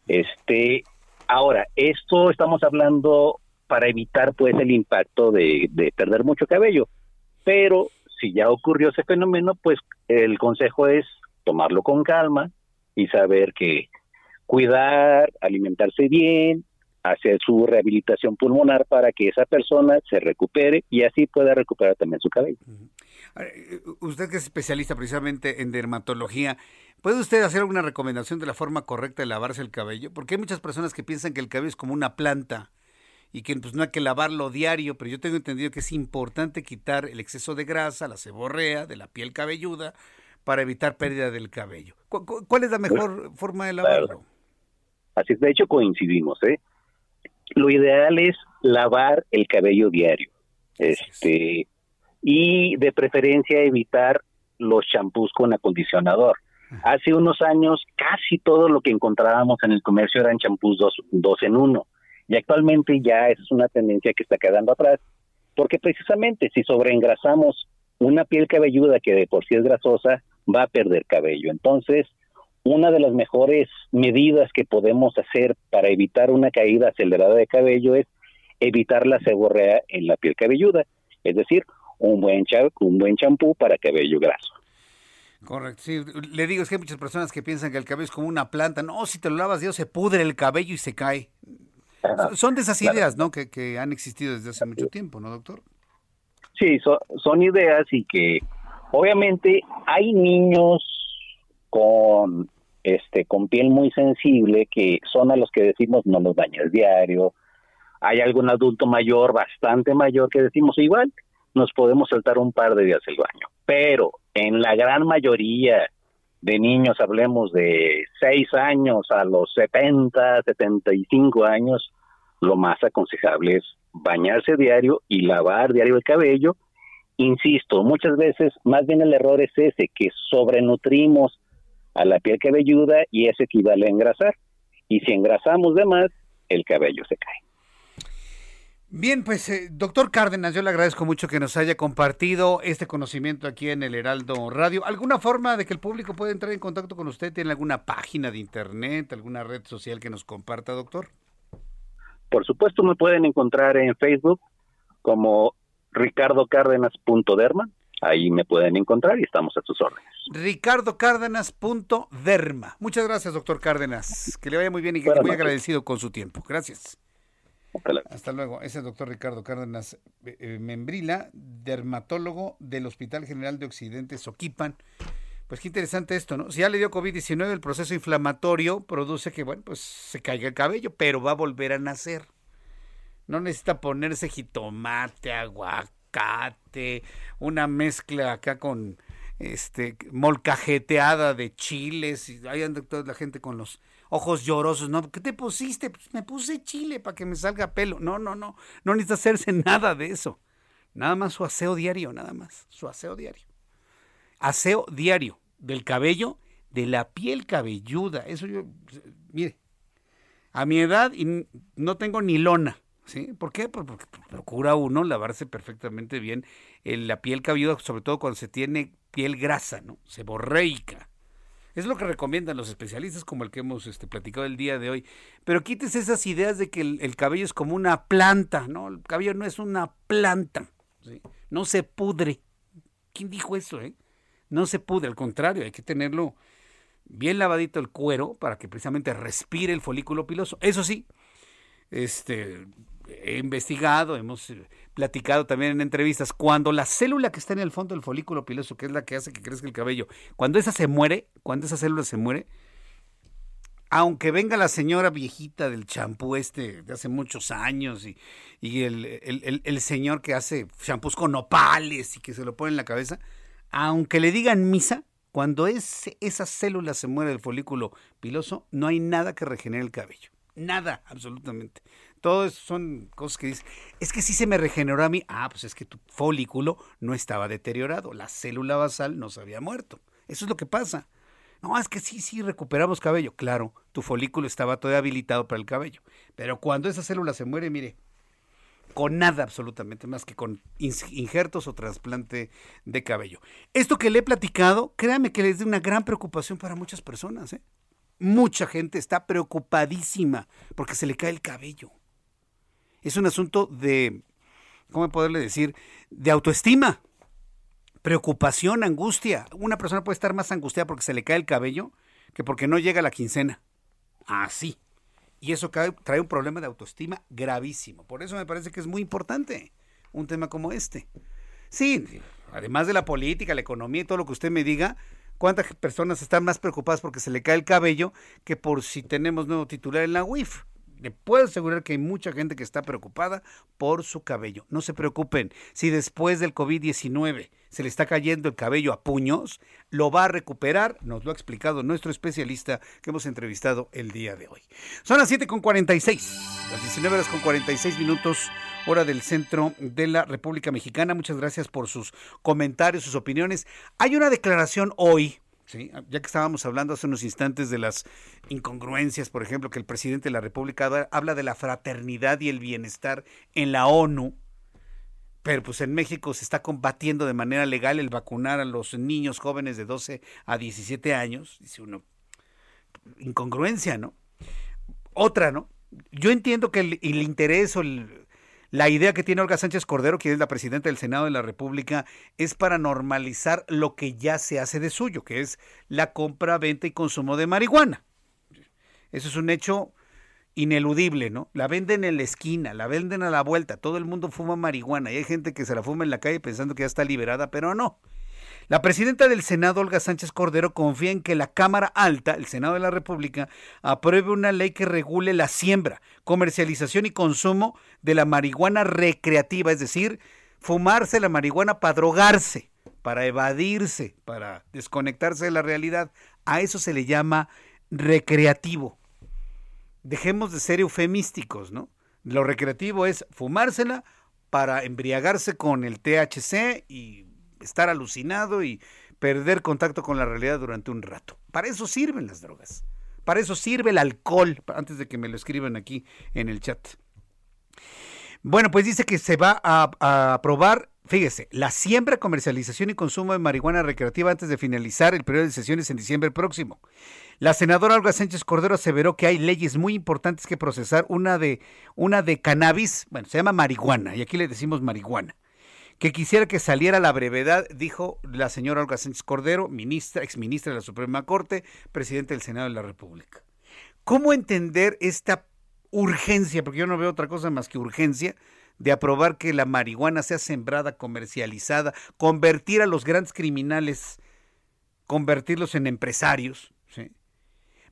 Este, ahora, esto estamos hablando para evitar pues el impacto de, de, perder mucho cabello, pero si ya ocurrió ese fenómeno, pues el consejo es tomarlo con calma y saber que cuidar, alimentarse bien, hacer su rehabilitación pulmonar para que esa persona se recupere y así pueda recuperar también su cabello. -huh. Usted que es especialista precisamente en dermatología, ¿puede usted hacer alguna recomendación de la forma correcta de lavarse el cabello? Porque hay muchas personas que piensan que el cabello es como una planta y que pues no hay que lavarlo diario, pero yo tengo entendido que es importante quitar el exceso de grasa, la seborrea de la piel cabelluda para evitar pérdida del cabello. ¿Cuál es la mejor forma de lavarlo? Así es, de hecho coincidimos, ¿eh? Lo ideal es lavar el cabello diario. Este, y de preferencia evitar los champús con acondicionador. Hace unos años casi todo lo que encontrábamos en el comercio eran champús dos, dos en uno y actualmente ya es una tendencia que está quedando atrás porque precisamente si sobreengrasamos una piel cabelluda que de por sí es grasosa va a perder cabello. Entonces, una de las mejores medidas que podemos hacer para evitar una caída acelerada de cabello es evitar la seborrea en la piel cabelluda, es decir, un buen un buen champú para cabello graso. Correcto, sí, le digo, es que hay muchas personas que piensan que el cabello es como una planta, no, si te lo lavas Dios se pudre el cabello y se cae. Son de esas ideas, ¿no? Que, que, han existido desde hace mucho tiempo, ¿no, doctor? Sí, son ideas y que obviamente hay niños con este con piel muy sensible que son a los que decimos no los bañes diario. Hay algún adulto mayor, bastante mayor, que decimos igual, nos podemos saltar un par de días el baño. Pero en la gran mayoría de niños, hablemos de 6 años a los 70, 75 años, lo más aconsejable es bañarse diario y lavar diario el cabello. Insisto, muchas veces más bien el error es ese, que sobrenutrimos a la piel cabelluda y eso equivale a engrasar. Y si engrasamos de más, el cabello se cae. Bien, pues eh, doctor Cárdenas, yo le agradezco mucho que nos haya compartido este conocimiento aquí en el Heraldo Radio. ¿Alguna forma de que el público pueda entrar en contacto con usted? ¿Tiene alguna página de internet, alguna red social que nos comparta, doctor? Por supuesto, me pueden encontrar en Facebook como ricardocárdenas.derma. Ahí me pueden encontrar y estamos a sus órdenes. ricardocárdenas.derma. Muchas gracias, doctor Cárdenas. Que le vaya muy bien y que muy agradecido con su tiempo. Gracias. Hasta luego. Ese es el doctor Ricardo Cárdenas eh, eh, Membrila, dermatólogo del Hospital General de Occidente, Soquipan. Pues qué interesante esto, ¿no? Si ya le dio COVID-19, el proceso inflamatorio produce que, bueno, pues se caiga el cabello, pero va a volver a nacer. No necesita ponerse jitomate, aguacate, una mezcla acá con este molcajeteada de chiles y ahí anda toda la gente con los ojos llorosos, ¿no? ¿Qué te pusiste? Pues me puse chile para que me salga pelo. No, no, no, no necesita hacerse [laughs] nada de eso. Nada más su aseo diario, nada más, su aseo diario. Aseo diario del cabello, de la piel cabelluda. Eso yo, mire, a mi edad y no tengo ni lona. ¿Sí? ¿Por qué? Porque procura uno lavarse perfectamente bien la piel cabelluda, sobre todo cuando se tiene piel grasa, ¿no? Seborreica. Es lo que recomiendan los especialistas como el que hemos este, platicado el día de hoy. Pero quítese esas ideas de que el, cabello es como una planta, ¿no? El cabello no es una planta, no se pudre. ¿Quién dijo eso, eh? No se pudre, al contrario, hay que tenerlo bien lavadito el cuero para que precisamente respire el folículo piloso. Eso sí, este, he investigado, hemos eh, platicado también en entrevistas, cuando la célula que está en el fondo del folículo piloso, que es la que hace que crezca el cabello, cuando esa se muere, cuando esa célula se muere, aunque venga la señora viejita del champú este de hace muchos años y, el, señor que hace champús con opales y que se lo pone en la cabeza, aunque le digan misa, cuando esa célula se muere del folículo piloso, no hay nada que regenere el cabello. Nada, absolutamente. Todo eso son cosas que dicen, es que sí se me regeneró a mí. Ah, pues es que tu folículo no estaba deteriorado, la célula basal no se había muerto. Eso es lo que pasa. No, es que sí, sí, recuperamos cabello. Claro, tu folículo estaba todavía habilitado para el cabello. Pero cuando esa célula se muere, mire, con nada absolutamente más que con injertos o trasplante de cabello. Esto que le he platicado, créame que es de una gran preocupación para muchas personas. ¿eh? Mucha gente está preocupadísima porque se le cae el cabello es un asunto de, ¿cómo poderle decir? De autoestima, preocupación, angustia. Una persona puede estar más angustiada porque se le cae el cabello que porque no llega la quincena. Así. y eso trae un problema de autoestima gravísimo. Por eso me parece que es muy importante un tema como este. Sí, además de la política, la economía y todo lo que usted me diga, ¿cuántas personas están más preocupadas porque se le cae el cabello que por si tenemos nuevo titular en la UIF? Le puedo asegurar que hay mucha gente que está preocupada por su cabello. No se preocupen, si después del COVID-19 se le está cayendo el cabello a puños, lo va a recuperar, nos lo ha explicado nuestro especialista que hemos entrevistado el día de hoy. Son las 7.46, las 19 horas con 46 minutos, hora del centro de la República Mexicana. Muchas gracias por sus comentarios, sus opiniones. Hay una declaración hoy Sí, ya que estábamos hablando hace unos instantes de las incongruencias, por ejemplo, que el presidente de la República habla de la fraternidad y el bienestar en la ONU, pero pues en México se está combatiendo de manera legal el vacunar a los niños jóvenes de 12 a 17 años, dice uno, incongruencia, ¿no? Otra, ¿no? Yo entiendo que el, el interés o el, la idea que tiene Olga Sánchez Cordero, que es la presidenta del Senado de la República, es para normalizar lo que ya se hace de suyo, que es la compra, venta y consumo de marihuana. Eso es un hecho ineludible, ¿no? La venden en la esquina, la venden a la vuelta, todo el mundo fuma marihuana y hay gente que se la fuma en la calle pensando que ya está liberada, pero no. La presidenta del Senado, Olga Sánchez Cordero, confía en que la Cámara Alta, el Senado de la República, apruebe una ley que regule la siembra, comercialización y consumo de la marihuana recreativa, es decir, fumarse la marihuana para drogarse, para evadirse, para desconectarse de la realidad. A eso se le llama recreativo. Dejemos de ser eufemísticos, ¿no? Lo recreativo es fumársela para embriagarse con el THC y estar alucinado y perder contacto con la realidad durante un rato. Para eso sirven las drogas. Para eso sirve el alcohol, antes de que me lo escriban aquí en el chat. Bueno, pues dice que se va a, aprobar, fíjese, la siembra, comercialización y consumo de marihuana recreativa antes de finalizar el periodo de sesiones en diciembre próximo. La senadora Olga Sánchez Cordero aseveró que hay leyes muy importantes que procesar, una de, una de cannabis, bueno, se llama marihuana, y aquí le decimos marihuana que quisiera que saliera la brevedad, dijo la señora Olga Sánchez Cordero, ministra, exministra de la Suprema Corte, presidente del Senado de la República. ¿Cómo entender esta urgencia, porque yo no veo otra cosa más que urgencia, de aprobar que la marihuana sea sembrada, comercializada, convertir a los grandes criminales, convertirlos en empresarios.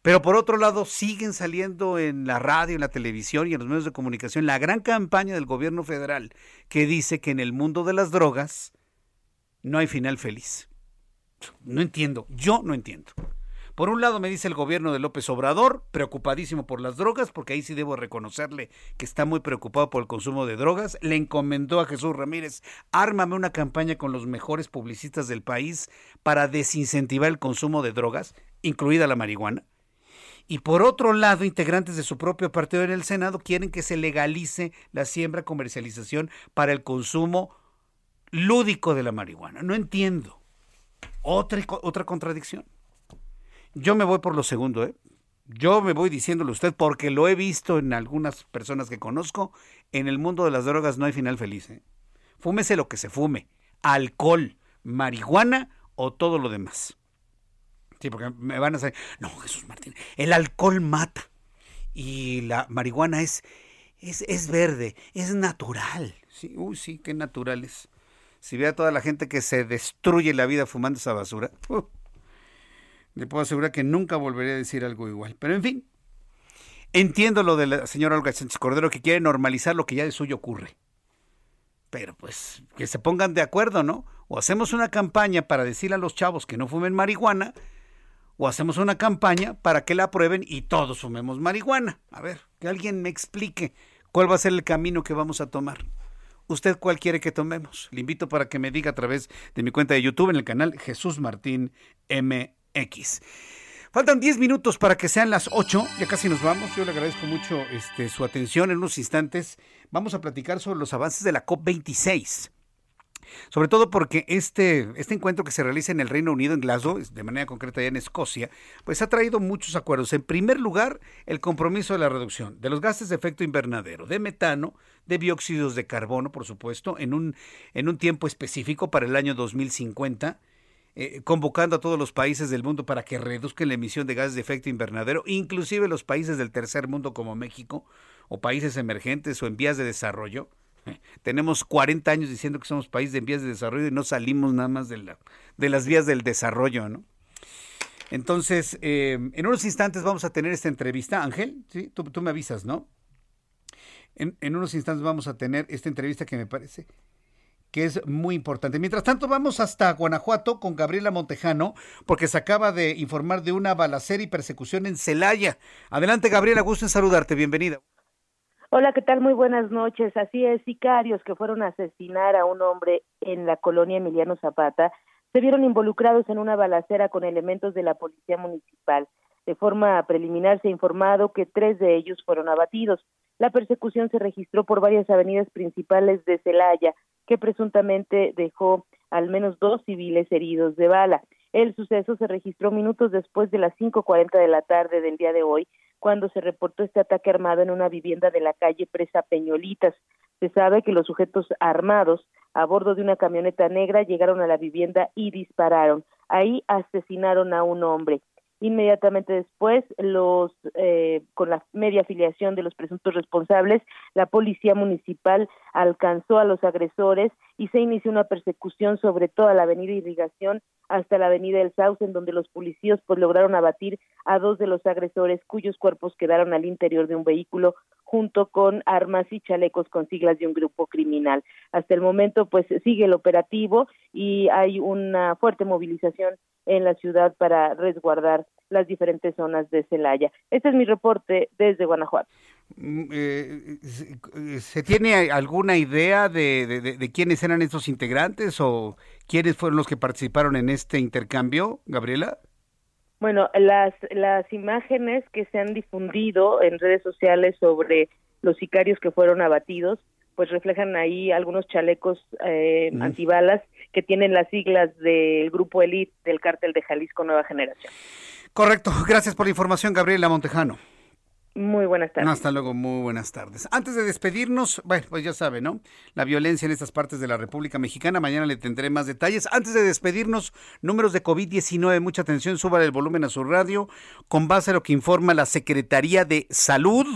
Pero por otro lado, siguen saliendo en la radio, en la televisión y en los medios de comunicación la gran campaña del gobierno federal que dice que en el mundo de las drogas no hay final feliz. No entiendo, yo no entiendo. Por un lado me dice el gobierno de López Obrador, preocupadísimo por las drogas, porque ahí sí debo reconocerle que está muy preocupado por el consumo de drogas. Le encomendó a Jesús Ramírez, ármame una campaña con los mejores publicistas del país para desincentivar el consumo de drogas, incluida la marihuana. Y por otro lado, integrantes de su propio partido en el Senado quieren que se legalice la siembra, comercialización para el consumo lúdico de la marihuana. No entiendo. Otra, otra contradicción. Yo me voy por lo segundo, ¿eh? Yo me voy diciéndole a usted porque lo he visto en algunas personas que conozco. En el mundo de las drogas no hay final feliz. ¿eh? Fúmese lo que se fume. Alcohol, marihuana o todo lo demás. Sí, porque me van a decir, no, Jesús Martín, el alcohol mata y la marihuana es, es, es verde, es natural. Sí, uy, sí, qué natural es. Si ve a toda la gente que se destruye la vida fumando esa basura, le puedo asegurar que nunca volveré a decir algo igual. Pero en fin, entiendo lo de la señora Olga Sánchez Cordero que quiere normalizar lo que ya de suyo ocurre. Pero pues que se pongan de acuerdo, ¿no? O hacemos una campaña para decirle a los chavos que no fumen marihuana o hacemos una campaña para que la aprueben y todos fumemos marihuana. A ver, que alguien me explique cuál va a ser el camino que vamos a tomar. ¿Usted cuál quiere que tomemos? Le invito para que me diga a través de mi cuenta de YouTube en el canal Jesús Martín MX. Faltan 10 minutos para que sean las 8, ya casi nos vamos. Yo le agradezco mucho este, su atención. En unos instantes vamos a platicar sobre los avances de la COP26. Sobre todo porque este, este encuentro que se realiza en el Reino Unido, en Glasgow, de manera concreta ya en Escocia, pues ha traído muchos acuerdos. En primer lugar, el compromiso de la reducción de los gases de efecto invernadero, de metano, de dióxidos de carbono, por supuesto, en un, en un tiempo específico para el año 2050. Eh, convocando a todos los países del mundo para que reduzcan la emisión de gases de efecto invernadero, inclusive los países del tercer mundo como México o países emergentes o en vías de desarrollo. [laughs] Tenemos 40 años diciendo que somos país de vías de desarrollo y no salimos nada más de, la, de las vías del desarrollo, ¿no? Entonces, eh, en unos instantes vamos a tener esta entrevista. Ángel, ¿sí? Tú, tú, me avisas, ¿no? En, en unos instantes vamos a tener esta entrevista que me parece que es muy importante. Mientras tanto, vamos hasta Guanajuato con Gabriela Montejano, porque se acaba de informar de una balacera y persecución en Celaya. Adelante, Gabriela, gusto en saludarte, bienvenida. Hola, ¿qué tal? Muy buenas noches. Así es, sicarios que fueron a asesinar a un hombre en la colonia Emiliano Zapata se vieron involucrados en una balacera con elementos de la policía municipal. De forma preliminar se ha informado que tres de ellos fueron abatidos. La persecución se registró por varias avenidas principales de Celaya, que presuntamente dejó al menos dos civiles heridos de bala. El suceso se registró minutos después de las 5.40 de la tarde del día de hoy, cuando se reportó este ataque armado en una vivienda de la calle Presa Peñolitas. Se sabe que los sujetos armados a bordo de una camioneta negra llegaron a la vivienda y dispararon. Ahí asesinaron a un hombre. Inmediatamente después, los eh, con la media afiliación de los presuntos responsables, la policía municipal alcanzó a los agresores y se inició una persecución sobre toda la avenida Irrigación hasta la avenida El Sauce, en donde los policías pues lograron abatir a dos de los agresores cuyos cuerpos quedaron al interior de un vehículo junto con armas y chalecos con siglas de un grupo criminal. Hasta el momento pues sigue el operativo y hay una fuerte movilización en la ciudad para resguardar las diferentes zonas de Celaya. Este es mi reporte desde Guanajuato. Mm, eh, ¿Se tiene alguna idea de, de, quiénes eran estos integrantes o quiénes fueron los que participaron en este intercambio, Gabriela? Bueno, las, las imágenes que se han difundido en redes sociales sobre los sicarios que fueron abatidos, pues reflejan ahí algunos chalecos eh, antibalas que tienen las siglas del grupo Elite del cártel de Jalisco Nueva Generación. Correcto. Gracias por la información, Gabriela Montejano. Muy buenas tardes. Hasta luego, muy buenas tardes. Antes de despedirnos, bueno, pues ya sabe, ¿no? La violencia en estas partes de la República Mexicana. Mañana le tendré más detalles. Antes de despedirnos, números de COVID-19. Mucha atención, suba el volumen a su radio. Con base a lo que informa la Secretaría de Salud,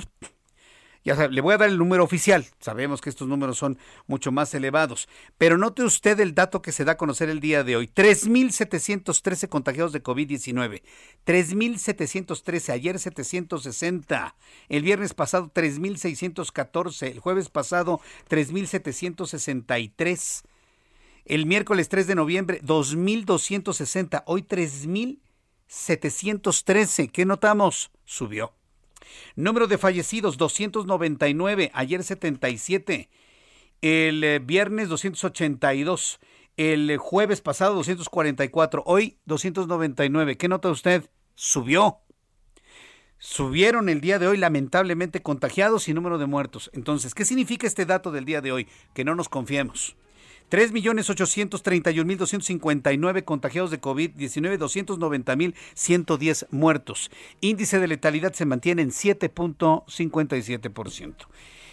ya sabe, le voy a dar el número oficial. Sabemos que estos números son mucho más elevados. Pero note usted el dato que se da a conocer el día de hoy. 3.713 contagiados de COVID-19. 3.713. Ayer 760. El viernes pasado 3.614. El jueves pasado 3.763. El miércoles 3 de noviembre 2.260. Hoy 3.713. ¿Qué notamos? Subió. Número de fallecidos 299, ayer 77, el eh, viernes 282, el jueves pasado 244, hoy 299. ¿Qué nota usted? Subió. Subieron el día de hoy lamentablemente contagiados y número de muertos. Entonces, ¿qué significa este dato del día de hoy? Que no nos confiemos. 3.831.259 contagiados de COVID-19, 290.110 muertos. Índice de letalidad se mantiene en 7.57%.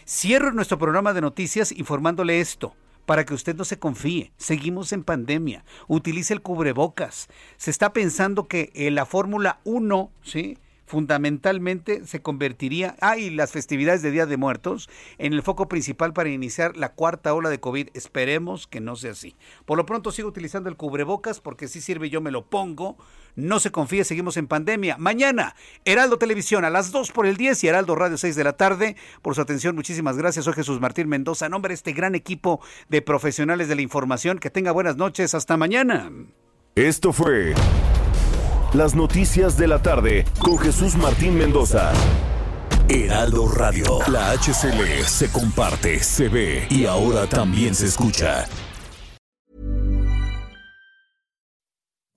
Cierro nuestro programa de noticias informándole esto para que usted no se confíe. Seguimos en pandemia. Utilice el cubrebocas. Se está pensando que la Fórmula 1, ¿sí? Fundamentalmente se convertiría, ah, las festividades de Día de Muertos, en el foco principal para iniciar la cuarta ola de COVID. Esperemos que no sea así. Por lo pronto sigo utilizando el cubrebocas porque si sirve yo me lo pongo. No se confíe, seguimos en pandemia. Mañana, Heraldo Televisión a las 2 por el 10 y Heraldo Radio 6 de la tarde. Por su atención, muchísimas gracias. Soy Jesús Martín Mendoza, nombre de este gran equipo de profesionales de la información. Que tenga buenas noches. Hasta mañana. Esto fue... Las noticias de la tarde con Jesús Martín Mendoza. Heraldo Radio. La HCL se comparte, se ve y ahora también se escucha.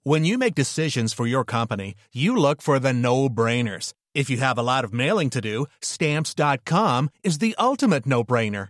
When you make decisions for your company, you look for the no-brainers. If you have a lot of mailing to do, stamps.com is the ultimate no-brainer.